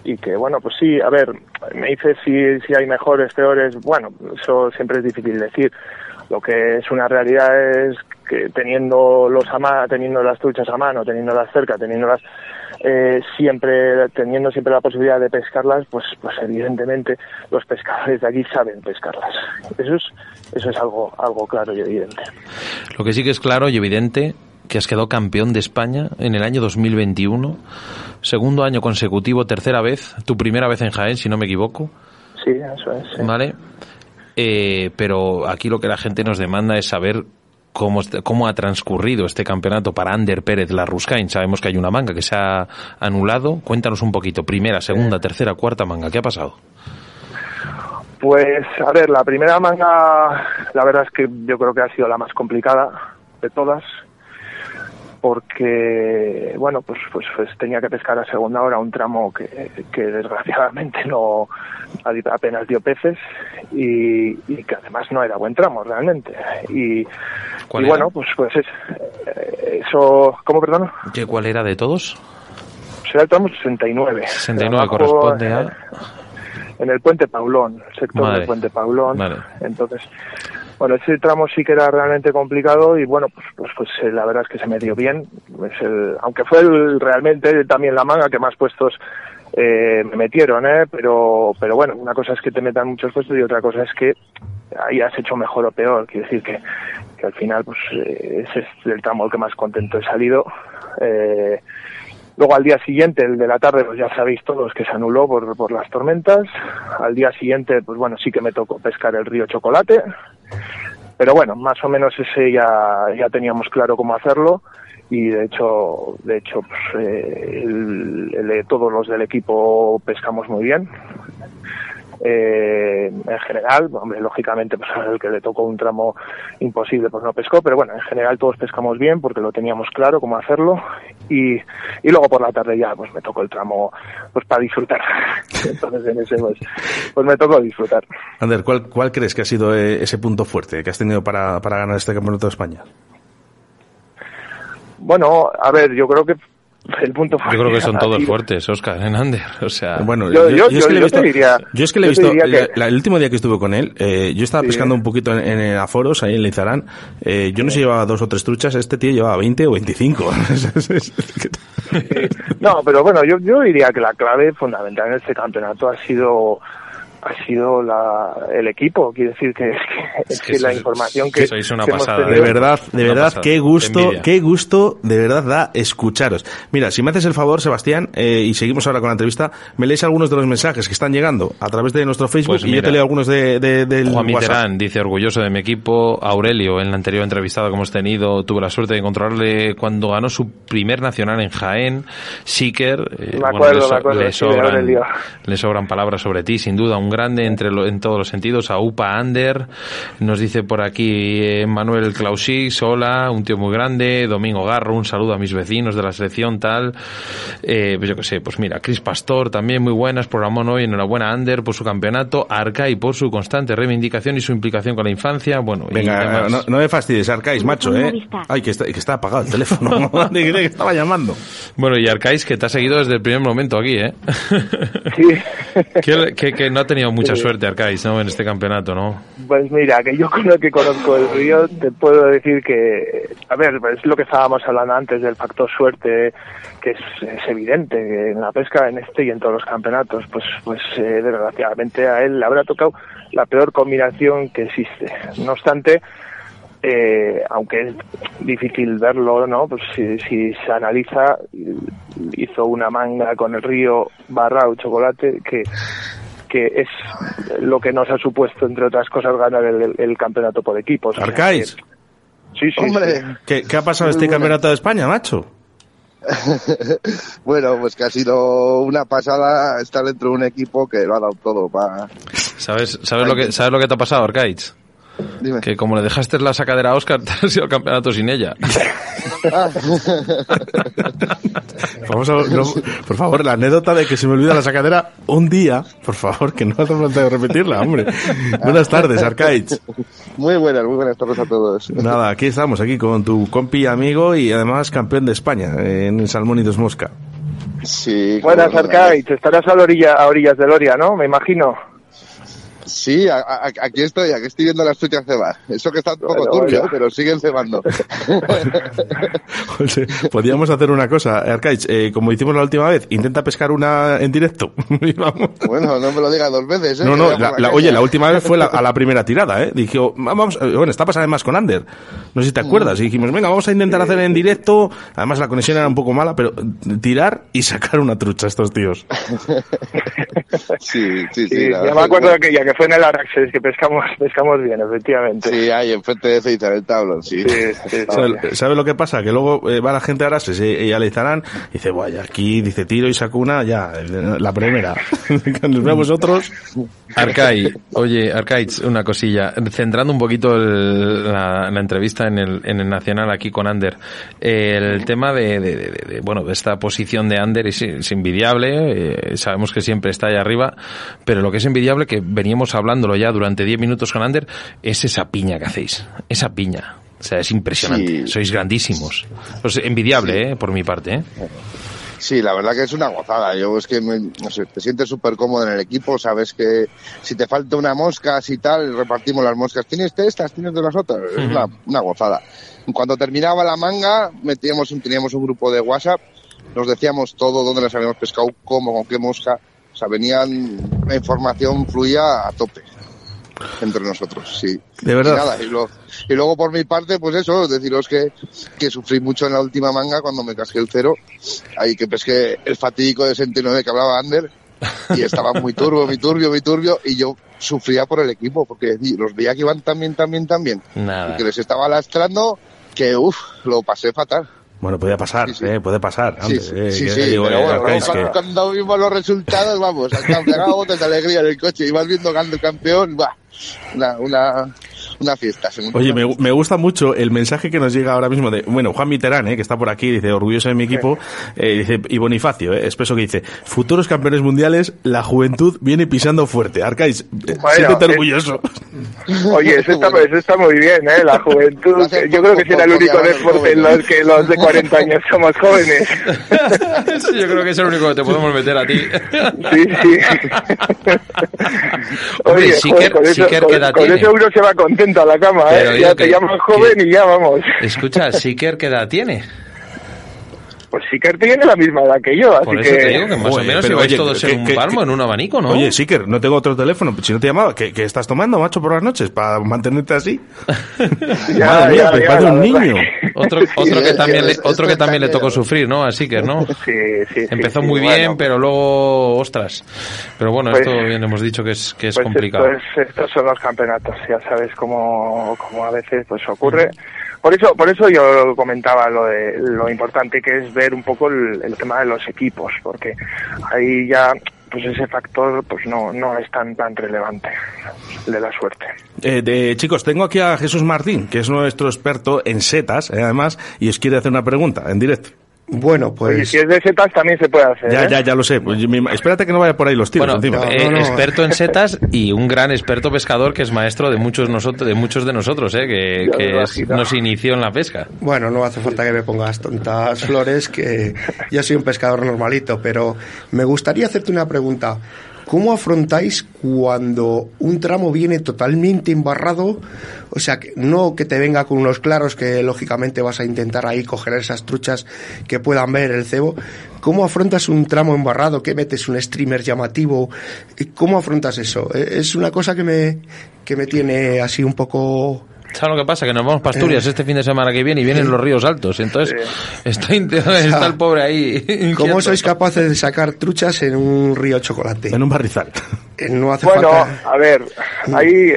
y que, bueno, pues sí, a ver, me dices si, si hay mejores, peores, bueno, eso siempre es difícil decir. Lo que es una realidad es que teniendo los ama, teniendo las truchas a mano, teniéndolas cerca, teniéndolas eh, siempre teniendo siempre la posibilidad de pescarlas, pues, pues evidentemente los pescadores de aquí saben pescarlas. Eso es, eso es algo, algo claro y evidente. Lo que sí que es claro y evidente que has quedado campeón de España en el año 2021, segundo año consecutivo, tercera vez, tu primera vez en Jaén, si no me equivoco. Sí, eso es. Sí. Vale. eh, pero aquí lo que la gente nos demanda es saber cómo, cómo ha transcurrido este campeonato para Ander Pérez Larruscain. Sabemos que hay una manga que se ha anulado. Cuéntanos un poquito, primera, segunda, tercera, cuarta manga, ¿qué ha pasado? Pues, a ver, la primera manga, la verdad es que yo creo que ha sido la más complicada de todas, porque, bueno, pues, pues, pues tenía que pescar a segunda hora un tramo que, que desgraciadamente no apenas dio peces y, y que además no era buen tramo realmente. Y, y ¿Cuál bueno, pues, pues es, eh, eso, ¿cómo perdón? ¿Qué, ¿Cuál era de todos? Será el tramo 69. 69 Abajo, corresponde a... en el puente Paulón, el sector Vale. del puente Paulón. Vale. Entonces, bueno, ese tramo sí que era realmente complicado y bueno, pues pues, pues eh, la verdad es que se me dio bien. Es el, aunque fue el, realmente también la manga que más puestos eh, me metieron, ¿eh? Pero, pero bueno, una cosa es que te metan muchos puestos y otra cosa es que ahí has hecho mejor o peor. Quiere decir que, que al final, pues eh, ese es el tramo el que más contento he salido. Eh, Luego al día siguiente, el de la tarde, pues ya sabéis todos que se anuló por, por las tormentas. Al día siguiente, pues bueno, sí que me tocó pescar el río Chocolate. Pero bueno, más o menos ese ya, ya teníamos claro cómo hacerlo. Y de hecho, de hecho, pues, eh, el- todos los del equipo pescamos muy bien. Eh, en general, hombre, lógicamente, pues al que le tocó un tramo imposible, pues no pescó, pero bueno, en general todos pescamos bien porque lo teníamos claro cómo hacerlo y, y luego por la tarde ya, pues me tocó el tramo, pues para disfrutar. Entonces en ese, pues, pues me tocó disfrutar. Ander, ¿cuál, ¿cuál crees que ha sido eh, ese punto fuerte que has tenido para, para ganar este campeonato de España? Bueno, a ver, yo creo que el punto Yo creo que son todos fuertes, Oscar, en Ander. O sea, Bueno, Yo- yo- es que le he visto, te diría- yo es que le he yo te visto diría la- que- la- el último día que estuve con él, eh, yo estaba Sí. pescando un poquito en, en aforos ahí en Leizarán. Eh, yo no sé si llevaba dos o tres truchas, este tío llevaba 20 o 25. No, pero bueno, yo, yo diría que la clave fundamental en este campeonato ha sido ha sido la, el equipo. Quiero decir que, es que, es que la sois- información que, sois una que hemos pasada, de tenido- verdad, de Una verdad, pasada. qué gusto, qué gusto, de verdad da escucharos. Mira, si me haces el favor, Sebastián, eh, y seguimos ahora con la entrevista, me lees algunos de los mensajes que están llegando a través de nuestro Facebook Pues y yo te leo algunos de, de- del Juan WhatsApp. Mitterrand dice orgulloso de mi equipo. Aurelio, en la anterior entrevistada que hemos tenido, tuve la suerte de encontrarle cuando ganó su primer nacional en Jaén. Siker, eh, Me acuerdo, le, so- me acuerdo, le de sobran, Aurelio. le sobran palabras sobre ti, sin duda, un grande entre lo- en todos los sentidos. A Upa Ander, nos dice por aquí eh, Manuel Clausix, hola, un tío muy grande. Domingo Garro, un saludo a mis vecinos de la selección, tal. Eh, pues yo qué sé, pues mira, Cris Pastor, también muy buenas, programón hoy, enhorabuena a Ander por su campeonato, Arcai por su constante reivindicación y su implicación con la infancia, bueno, y Venga, no, no me fastidies, Arcais, macho, ¿eh? Ay, que está, que está apagado el teléfono. Creí que estaba llamando. Bueno, y Arcais, que te ha seguido desde el primer momento aquí, ¿eh? que, que- que no ha tenido mucha Sí. suerte Arcais, ¿no? En este campeonato, ¿no? Pues mira, que yo con lo que conozco el río te puedo decir que, a ver, es lo que estábamos hablando antes del factor suerte, que es, es evidente que en la pesca, en este y en todos los campeonatos, pues, pues eh, desgraciadamente a él le habrá tocado la peor combinación que existe. No obstante, eh, aunque es difícil verlo, ¿no? Pues si, si se analiza, hizo una manga con el río Barrao Chocolate que que es lo que nos ha supuesto, entre otras cosas, ganar el, el campeonato por equipos. Arcais, que- sí, sí, sí. ¿qué, qué ha pasado Muy este buena. campeonato de España, macho? bueno, pues que ha sido una pasada estar dentro de un equipo que lo ha dado todo para... ¿Sabes, sabes, lo, que, ¿sabes lo que te ha pasado, Arcais? Dime. Que como le dejaste la sacadera a Oscar, te has ido al campeonato sin ella. Vamos a, no, por favor, la anécdota de que se me olvida la sacadera un día, por favor, que no hace falta repetirla, hombre. Buenas tardes, Arcaiz. Muy buenas, muy buenas tardes a todos. Nada, aquí estamos, aquí con tu compi amigo y además campeón de España eh, en el Salmón y dos Mosca. Sí, Buenas, Arcaiz. Estarás a, la orilla, a orillas de Loria, ¿no? Me imagino. Sí, a- a- aquí estoy, aquí estoy viendo las truchas cebar. Eso que está un poco Bueno, turbio, pero siguen cebando. José, podríamos hacer una cosa, Arcaiz, eh, como hicimos la última vez, intenta pescar una en directo. Vamos. bueno, no me lo digas dos veces, ¿eh? No, no, la- oye, la última vez fue la- a la primera tirada, ¿eh? Dije, oh, vamos, eh, bueno, está pasando además con Ander. No sé si te acuerdas. Y dijimos, venga, vamos a intentar hacer en directo. Además, la conexión era un poco mala, pero tirar y sacar una trucha a estos tíos. Sí, sí, sí. Ya me acuerdo que- de aquella que fue en el Araxes que pescamos, pescamos bien, efectivamente. Sí, ahí enfrente de Ceuta, en el tablón, sí. ¿Sabes sabe lo que pasa? Que luego eh, va la gente a Arases y, y Alizarán y dice, vaya, aquí dice tiro y saco una, ya, eh, la primera. Cuando nos veamos otros. Arcai, oye, Arcai, una cosilla. Centrando un poquito el- la, la entrevista en el, en el Nacional aquí con Ander. El tema de, de- de- de- bueno, de esta posición de Ander es, es envidiable. eh, sabemos que siempre está ahí arriba. Pero lo que es envidiable, que veníamos hablándolo ya durante 10 minutos con Ander, es esa piña que hacéis. Esa piña. O sea, es impresionante. Sí. Sois grandísimos. Pues envidiable, eh, por mi parte, eh. Sí, la verdad que es una gozada. Yo es que me- no sé, te sientes súper cómodo en el equipo, sabes que si te falta una mosca, si tal, repartimos las moscas. ¿Tienes de estas? ¿Tienes de las otras? Es una, una gozada. Cuando terminaba la manga, metíamos un, teníamos un grupo de WhatsApp, nos decíamos todo, dónde las habíamos pescado, cómo, con qué mosca. O sea, venían, la información fluía a tope entre nosotros, sí. De verdad. Y, nada, y, lo- y luego por mi parte, pues eso, deciros que, que sufrí mucho en la última manga cuando me casqué el cero. Ahí que pesqué el fatídico de 69 que hablaba Ander. Y estaba muy turbio, muy turbio, muy turbio. Y yo sufría por el equipo, porque los veía que iban tan bien, tan bien, tan bien. Nada. Y que les estaba lastrando, que uff, lo pasé fatal. Bueno, puede pasar, eh, puede pasar. Sí, sí, eh, sí, que sí, digo, pero eh, bueno, que- cuando, vimos los resultados, vamos, pegaba botes de alegría en el coche y vas viendo ganando el campeón, va, una, una, una fiesta. Oye, me, me gusta mucho el mensaje que nos llega ahora mismo de, bueno, Juan Miterán, eh, que está por aquí, dice, orgulloso de mi equipo, eh, dice, y Bonifacio, eh, expreso que dice, futuros campeones mundiales, la juventud viene pisando fuerte. Arcais, eh, siéntete es- orgulloso. Oye, eso está, eso está muy bien, ¿eh? La juventud. Yo creo que será el único deporte en los que los de 40 años somos jóvenes. Eso yo creo que es el único que te podemos meter a ti. Sí, sí. Hombre, Oye, Siker- joder, con eso, Siker, con- ¿qué edad con tiene? eso uno se va contento a la cama, Pero ¿eh? Ya te que- llaman joven y ya vamos. Escucha, Siker, ¿qué edad tiene? Pues Siker tiene la misma edad que yo, así Por eso que... te digo que más o Joder, menos pero ibais oye, todos que- en un palmo, que- en un abanico, ¿no? Oye, Siker, no tengo otro teléfono. Si no te llamaba, ¿qué, qué estás tomando, macho, por las noches? Para mantenerte así. Ya, Madre mía, ya, ya, parece un niño. Otro, otro que es- también, le, es- otro que también le tocó sufrir, ¿no? A Siker, ¿no? Sí, sí, Empezó sí, muy bueno, bien, pero luego, ostras. Pero bueno, Pues- esto bien hemos dicho que es, que es pues complicado. esto es- estos son los campeonatos, ya sabes cómo, cómo a veces pues ocurre. Por eso, por eso yo comentaba lo de lo importante que es ver un poco el, tema de los equipos, porque ahí ya pues ese factor pues no, no es tan tan relevante de la suerte. Eh, de, chicos, tengo aquí a Jesús Martín, que es nuestro experto en setas, eh, además, y os quiere hacer una pregunta en directo. Bueno, pues... Oye, si es de setas también se puede hacer. Ya, ¿eh? ya, ya lo sé. Pues espérate que no vaya por ahí los tiros Bueno, encima. eh, experto en setas y un gran experto pescador que es maestro de muchos nosotros, de muchos de nosotros, eh, que, es- nos inició en la pesca. Bueno, no hace falta que me pongas tontas flores, que yo soy un pescador normalito, pero me gustaría hacerte una pregunta. ¿Cómo afrontáis cuando un tramo viene totalmente embarrado? O sea, que no que te venga con unos claros que lógicamente vas a intentar ahí coger esas truchas que puedan ver el cebo. ¿Cómo afrontas un tramo embarrado? ¿Qué metes? ¿Un streamer llamativo? ¿Y ¿Cómo afrontas eso? Eh, Es una cosa que me, que me tiene así un poco... ¿Sabes lo que pasa? Que nos vamos para Eh. Asturias este fin de semana que viene y vienen los ríos altos. Entonces, está, está el pobre ahí. ¿Cómo sois capaces de sacar truchas en un río chocolate? En un barrizal. No hace Bueno, falta. a ver, ahí,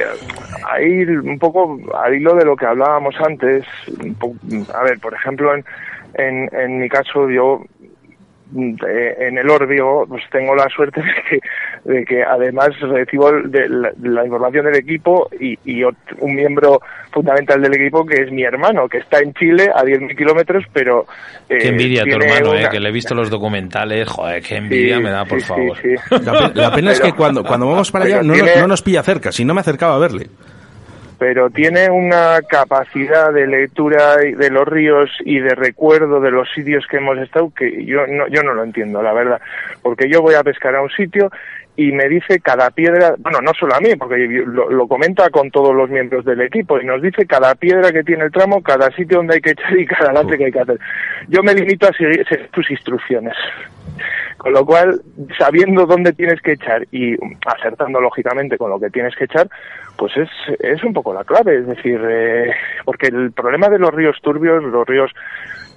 ahí un poco al hilo de lo que hablábamos antes, un po- a ver, por ejemplo, en, en, en mi caso yo eh, en el Orbio pues tengo la suerte de que, de que además recibo de la, la información del equipo y, y un miembro fundamental del equipo que es mi hermano, que está en Chile a 10.000 kilómetros, pero... eh, Qué envidia tu hermano, eh, que le he visto los documentales. Joder, qué envidia Sí, me da, por sí, favor. sí. La, pe- la pena es que cuando, cuando vamos para allá no, tiene- no nos pilla cerca, si no me acercaba a verle. Pero tiene una capacidad de lectura de los ríos y de recuerdo de los sitios que hemos estado que yo no, yo no lo entiendo, la verdad. Porque yo voy a pescar a un sitio y me dice cada piedra, bueno, no solo a mí, porque lo, lo comenta con todos los miembros del equipo y nos dice cada piedra que tiene el tramo, cada sitio donde hay que echar y cada lance que hay que hacer. Yo me limito a seguir, tus instrucciones. Con lo cual, sabiendo dónde tienes que echar y acertando lógicamente con lo que tienes que echar, pues es, es un poco la clave. Es decir, eh, porque el problema de los ríos turbios, los ríos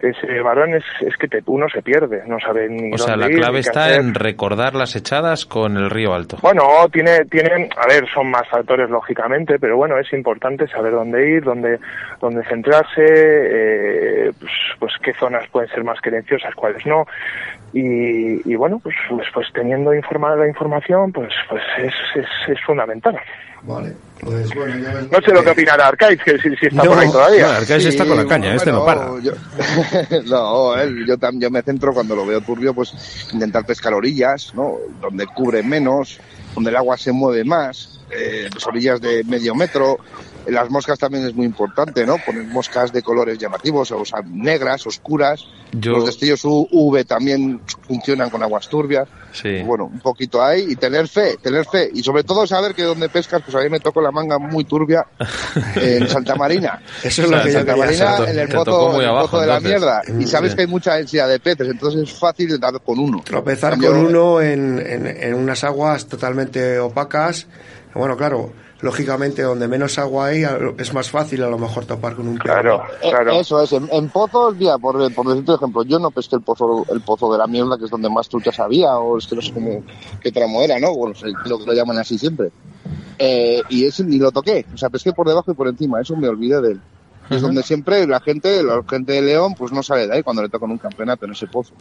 ese varón es, es que te, uno se pierde, no sabe ni O sea, dónde la clave está hacer. en recordar las echadas con el río alto. Bueno, tiene, tienen, a ver, son más factores lógicamente, pero bueno, es importante saber dónde ir, dónde, dónde centrarse, eh, pues, pues qué zonas pueden ser más querenciosas, cuáles no. Y, y bueno, pues, pues, pues teniendo informada la información, pues, pues es, es, es fundamental. Vale, pues bueno, ya ves- No sé lo que opinará Arcaiz, que si, si está No, por ahí todavía. no, Arcaiz está con la caña, este no para. Yo, no, él- yo, tam- yo me centro cuando lo veo turbio, pues intentar pescar orillas, ¿no? Donde cubre menos, donde el agua se mueve más, eh, pues orillas de medio metro. Las moscas también es muy importante, ¿no? Poner moscas de colores llamativos, o sea, negras, oscuras. Yo- Los destellos UV también funcionan con aguas turbias. Sí. Bueno, un poquito ahí y tener fe, tener fe. Y sobre todo saber que donde pescas, pues a mí me tocó la manga muy turbia en Santa Marina. Eso es lo En que yo Santa Marina, en el pozo, muy en el abajo, pozo de la mierda. Y sabes Sí. que hay mucha densidad de peces, entonces es fácil dar con uno. Tropezar Cambio- con uno en, en, en unas aguas totalmente opacas. Bueno, claro, lógicamente donde menos agua hay es más fácil a lo mejor topar con un pez. Claro, Eh, claro. Eso es, en, en pozos, mira, por, por decirte un ejemplo, yo no pesqué el pozo, el pozo de la mierda, que es donde más truchas había, o es que no sé cómo, qué tramo era, ¿no? Bueno, sé, creo que lo llaman así siempre. Eh, y ese ni lo toqué, o sea, pesqué por debajo y por encima, eso me olvidé de él. Es donde siempre la gente, la gente de León, pues no sale de ahí cuando le tocan un campeonato en ese pozo.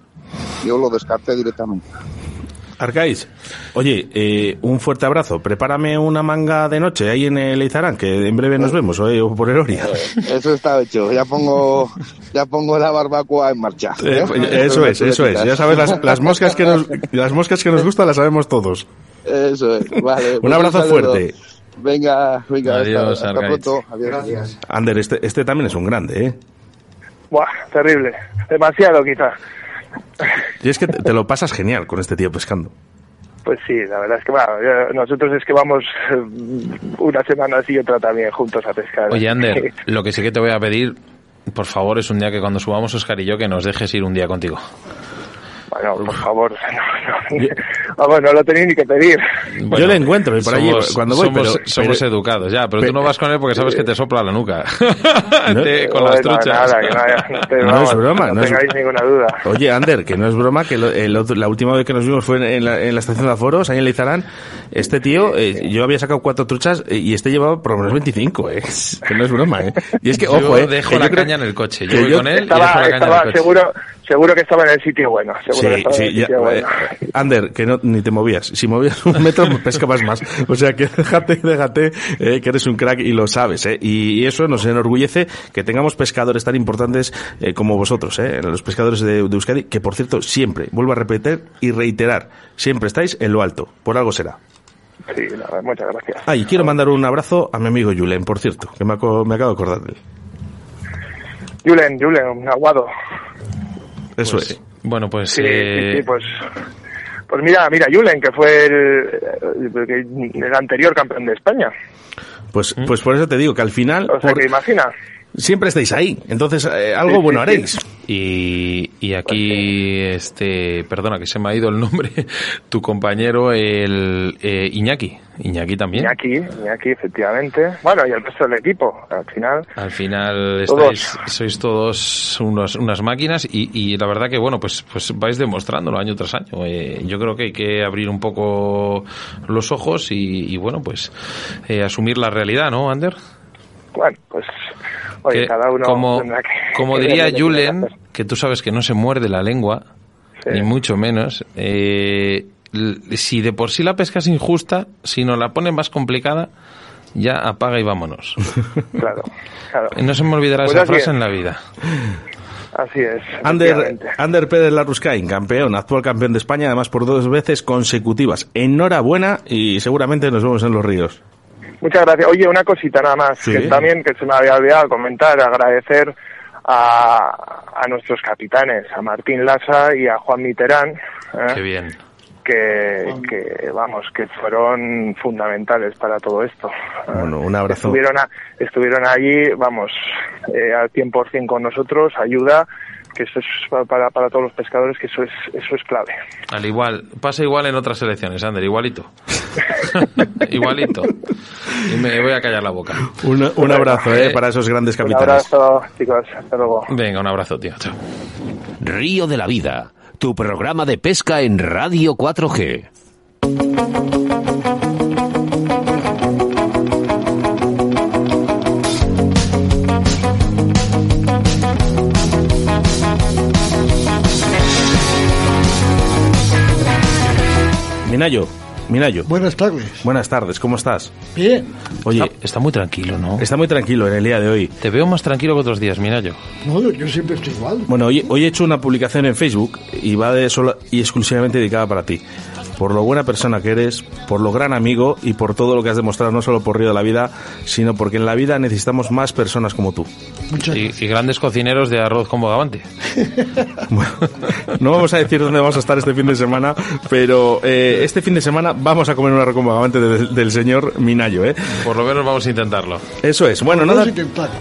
Yo lo descarté directamente. Arcaiz, oye, eh, un fuerte abrazo. Prepárame una manga de noche ahí en el Izarán, que en breve nos vemos, oye, o por el Oria. Eso está hecho, ya pongo, ya pongo la barbacoa en marcha. Eh, eso es, eso es. Ya sabes, las, las moscas que nos, las moscas que nos gustan las sabemos todos. Eso es, vale. Un pues abrazo fuerte. Venga, venga, Adiós, hasta, hasta Argaiz. pronto. Adiós. Gracias. Ander, este, este también es un grande, ¿eh? Buah, terrible. Demasiado quizás. Y es que te, te lo pasas genial con este tío pescando. Pues sí, la verdad es que bueno, nosotros es que vamos eh, una semana así y otra también juntos a pescar. Oye, Ander, lo que sí que te voy a pedir, por favor, es un día que cuando subamos Oscar y yo, que nos dejes ir un día contigo. Bueno, por favor, no, no, vamos, no lo tenéis ni que pedir. Yo le encuentro y por allí somos, cuando voy, somos, pero- somos pero- educados, ya, pero pero- tú no vas con él porque sabes que te sopla la nuca. No. Te- con las truchas. nada, que no, es broma, no, no es- tengáis ninguna duda. Oye, Ander, que no es broma, que lo- el otro- la última vez que nos vimos fue en la, en la estación de Aforos, ahí en Leizarán. Este tío, eh, yo había sacado cuatro truchas eh, y este llevaba por lo menos 25, ¿eh? Que no es broma, ¿eh? Y es que, Yo ojo, ¿eh? dejo que la yo creo- caña en el coche. Yo voy yo- con él y Estaba, dejo la caña estaba en el coche. seguro, seguro que estaba en el sitio bueno. Seguro que Sí, en el sí, ya, sitio bueno. eh, Ander, que no, ni te movías. Si movías un metro, pescabas más. O sea que déjate, déjate, eh, que eres un crack y lo sabes, eh. Y, y eso nos enorgullece que tengamos pescadores tan importantes eh, como vosotros, eh, los pescadores de, de Euskadi, que por cierto, siempre, vuelvo a repetir y reiterar, siempre estáis en lo alto. Por algo será. Sí, nada, muchas gracias. Ah, y quiero mandar un abrazo a mi amigo Julen, por cierto, que me, me acabo de acordar de él. Julen, Julen, un aguado. Eso Pues es. Bueno, pues... Sí, eh, sí, sí, pues, pues mira, mira, Julen, que fue el, el- el anterior campeón de España. Pues, pues por eso te digo que al final, O sea, por- que imagina. Siempre estáis ahí. Entonces, eh, algo bueno haréis. Y, y aquí, este, perdona que se me ha ido el nombre, tu compañero, el eh, Iñaki. Iñaki también. Iñaki, Iñaki, efectivamente. Bueno, y el resto del equipo, al final. Al final Todos. sois todos unos, unas máquinas y, y la verdad que bueno, pues, pues vais demostrándolo año tras año. Eh, yo creo que hay que abrir un poco los ojos y, y, bueno, pues eh, asumir la realidad, ¿no, Ander? Bueno, pues, oye, Que cada uno como, que- como que diría Julen, que tú sabes que no se muerde la lengua, Sí. ni mucho menos, eh, si de por sí la pesca es injusta, si nos la pone más complicada, ya apaga y vámonos. Claro, claro. No se me olvidará Pues esa así frase es. en la vida. Así es. Ander. Ander Pérez Larruscain, campeón, actual campeón de España, además por dos veces consecutivas. Enhorabuena y seguramente nos vemos en los ríos. Muchas gracias. Oye, una cosita nada más, Sí. que también que se me había olvidado comentar, agradecer a, a nuestros capitanes, a Martín Lasa y a Juan Mitterán, ¿eh? Qué bien. que, que, vamos, que fueron fundamentales para todo esto. Bueno, un abrazo. Estuvieron, a- estuvieron allí, vamos, eh, al 100% con nosotros, ayuda, que eso es pa- para, para todos los pescadores, que eso es, eso es clave. Al igual, pasa igual en otras selecciones, Ander, igualito. igualito. Y me voy a callar la boca. Un, un abrazo eh, para esos grandes Un capitanes. abrazo, chicos, hasta luego. Venga, un abrazo, tío. Chao. Río de la Vida, tu programa de pesca en Radio 4G. Minayo, Minayo. Buenas tardes. Buenas tardes, ¿cómo estás? Bien. Oye, Está, está muy tranquilo, ¿no? está muy tranquilo en el día de hoy. Te veo más tranquilo que otros días, Minayo. No, yo siempre estoy igual. Bueno, hoy, hoy he hecho una publicación en Facebook y va de sola y exclusivamente dedicada para ti. Por lo buena persona que eres, por lo gran amigo y por todo lo que has demostrado, no solo por Río de la Vida, sino porque en la vida necesitamos más personas como tú. Y, y grandes cocineros de arroz con bogavante. No vamos a decir dónde vamos a estar este fin de semana, pero eh, este fin de semana vamos a comer una recomendante del, del señor Minayo, ¿eh? Por lo menos vamos a intentarlo. Eso es. Bueno, no da,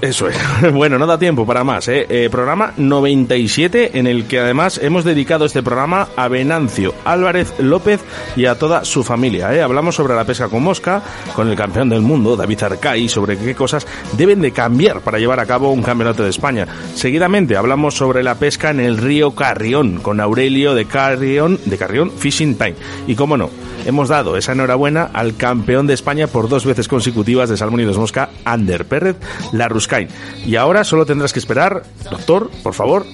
eso es. Bueno, no da tiempo para más, ¿eh? Eh, Programa 97 en el que además hemos dedicado este programa a Venancio Álvarez López y a toda su familia, ¿eh? Hablamos sobre la pesca con mosca con el campeón del mundo, David Arcay, sobre qué cosas deben de cambiar para llevar a cabo un campeonato de España. Seguidamente hablamos sobre la pesca en el río Carrión con Aurelio de Carrión, de Carrión Fishing Time. Y cómo no, hemos dado esa enhorabuena al campeón de España por dos veces consecutivas de salmón y dos mosca, Ander Pérez Larruscain. Y ahora solo tendrás que esperar, doctor, por favor.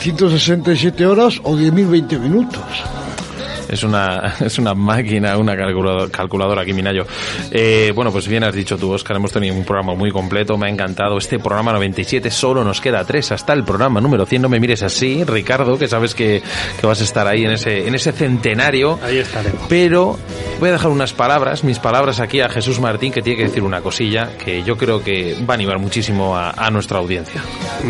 167 horas o 10.020 minutos. Es una, es una máquina, una calculador- calculadora aquí, Minayo. Eh, bueno, pues bien has dicho tú, Oscar, hemos tenido un programa muy completo, me ha encantado. Este programa 97 solo nos queda tres hasta el programa número 100. No me mires así, Ricardo, que sabes que, que vas a estar ahí en ese, en ese centenario. Ahí estaremos. Pero voy a dejar unas palabras, mis palabras aquí a Jesús Martín, que tiene que decir una cosilla que yo creo que va a animar muchísimo a, a nuestra audiencia.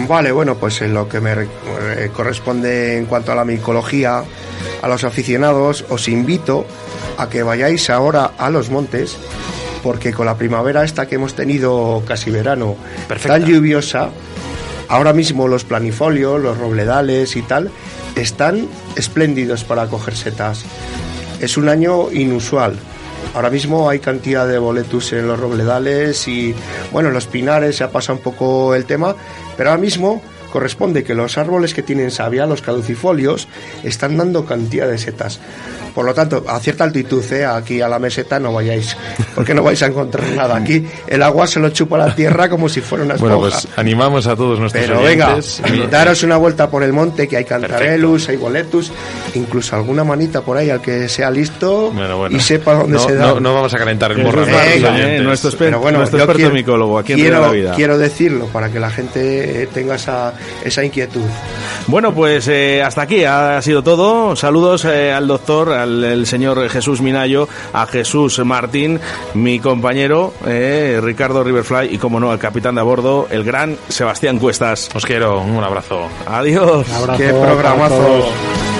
Vale, bueno, pues en lo que me re- eh, corresponde en cuanto a la micología, a los aficionados, os invito a que vayáis ahora a los montes, porque con la primavera esta que hemos tenido casi verano, tan lluviosa, ahora mismo los planifolios, los robledales y tal, están espléndidos para coger setas. Es un año inusual. Ahora mismo hay cantidad de boletus en los robledales y, bueno, en los pinares se ha pasado un poco el tema, pero ahora mismo corresponde que los árboles que tienen savia, los caducifolios, están dando cantidad de setas. Por lo tanto, a cierta altitud, ¿eh? aquí a la meseta no vayáis, porque no vais a encontrar nada. Aquí el agua se lo chupa la tierra como si fuera una esponja. Bueno, pues animamos a todos nuestros Pero venga, oyentes. Daros una vuelta por el monte, que hay cantarelus, hay boletus, incluso alguna manita por ahí al que sea listo Bueno, bueno. y sepa dónde no, se da. no, no vamos a calentar el morro. Eh, nuestro Pero bueno, nuestro experto quiero- micólogo aquí en quiero, la Vida. quiero decirlo para que la gente tenga esa, esa inquietud. Bueno, pues eh, hasta aquí ha sido todo. Saludos eh, al doctor, al el señor Jesús Minayo, a Jesús Martín, mi compañero eh, Ricardo Riverfly y, como no, al capitán de a bordo, el gran Sebastián Cuestas. Os quiero, un abrazo. Adiós. Un abrazo Qué programazo.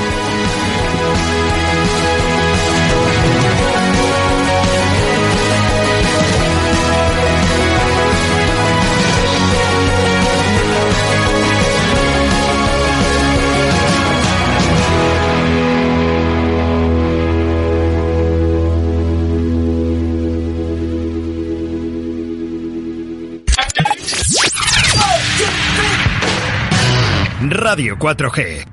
Radio 4G.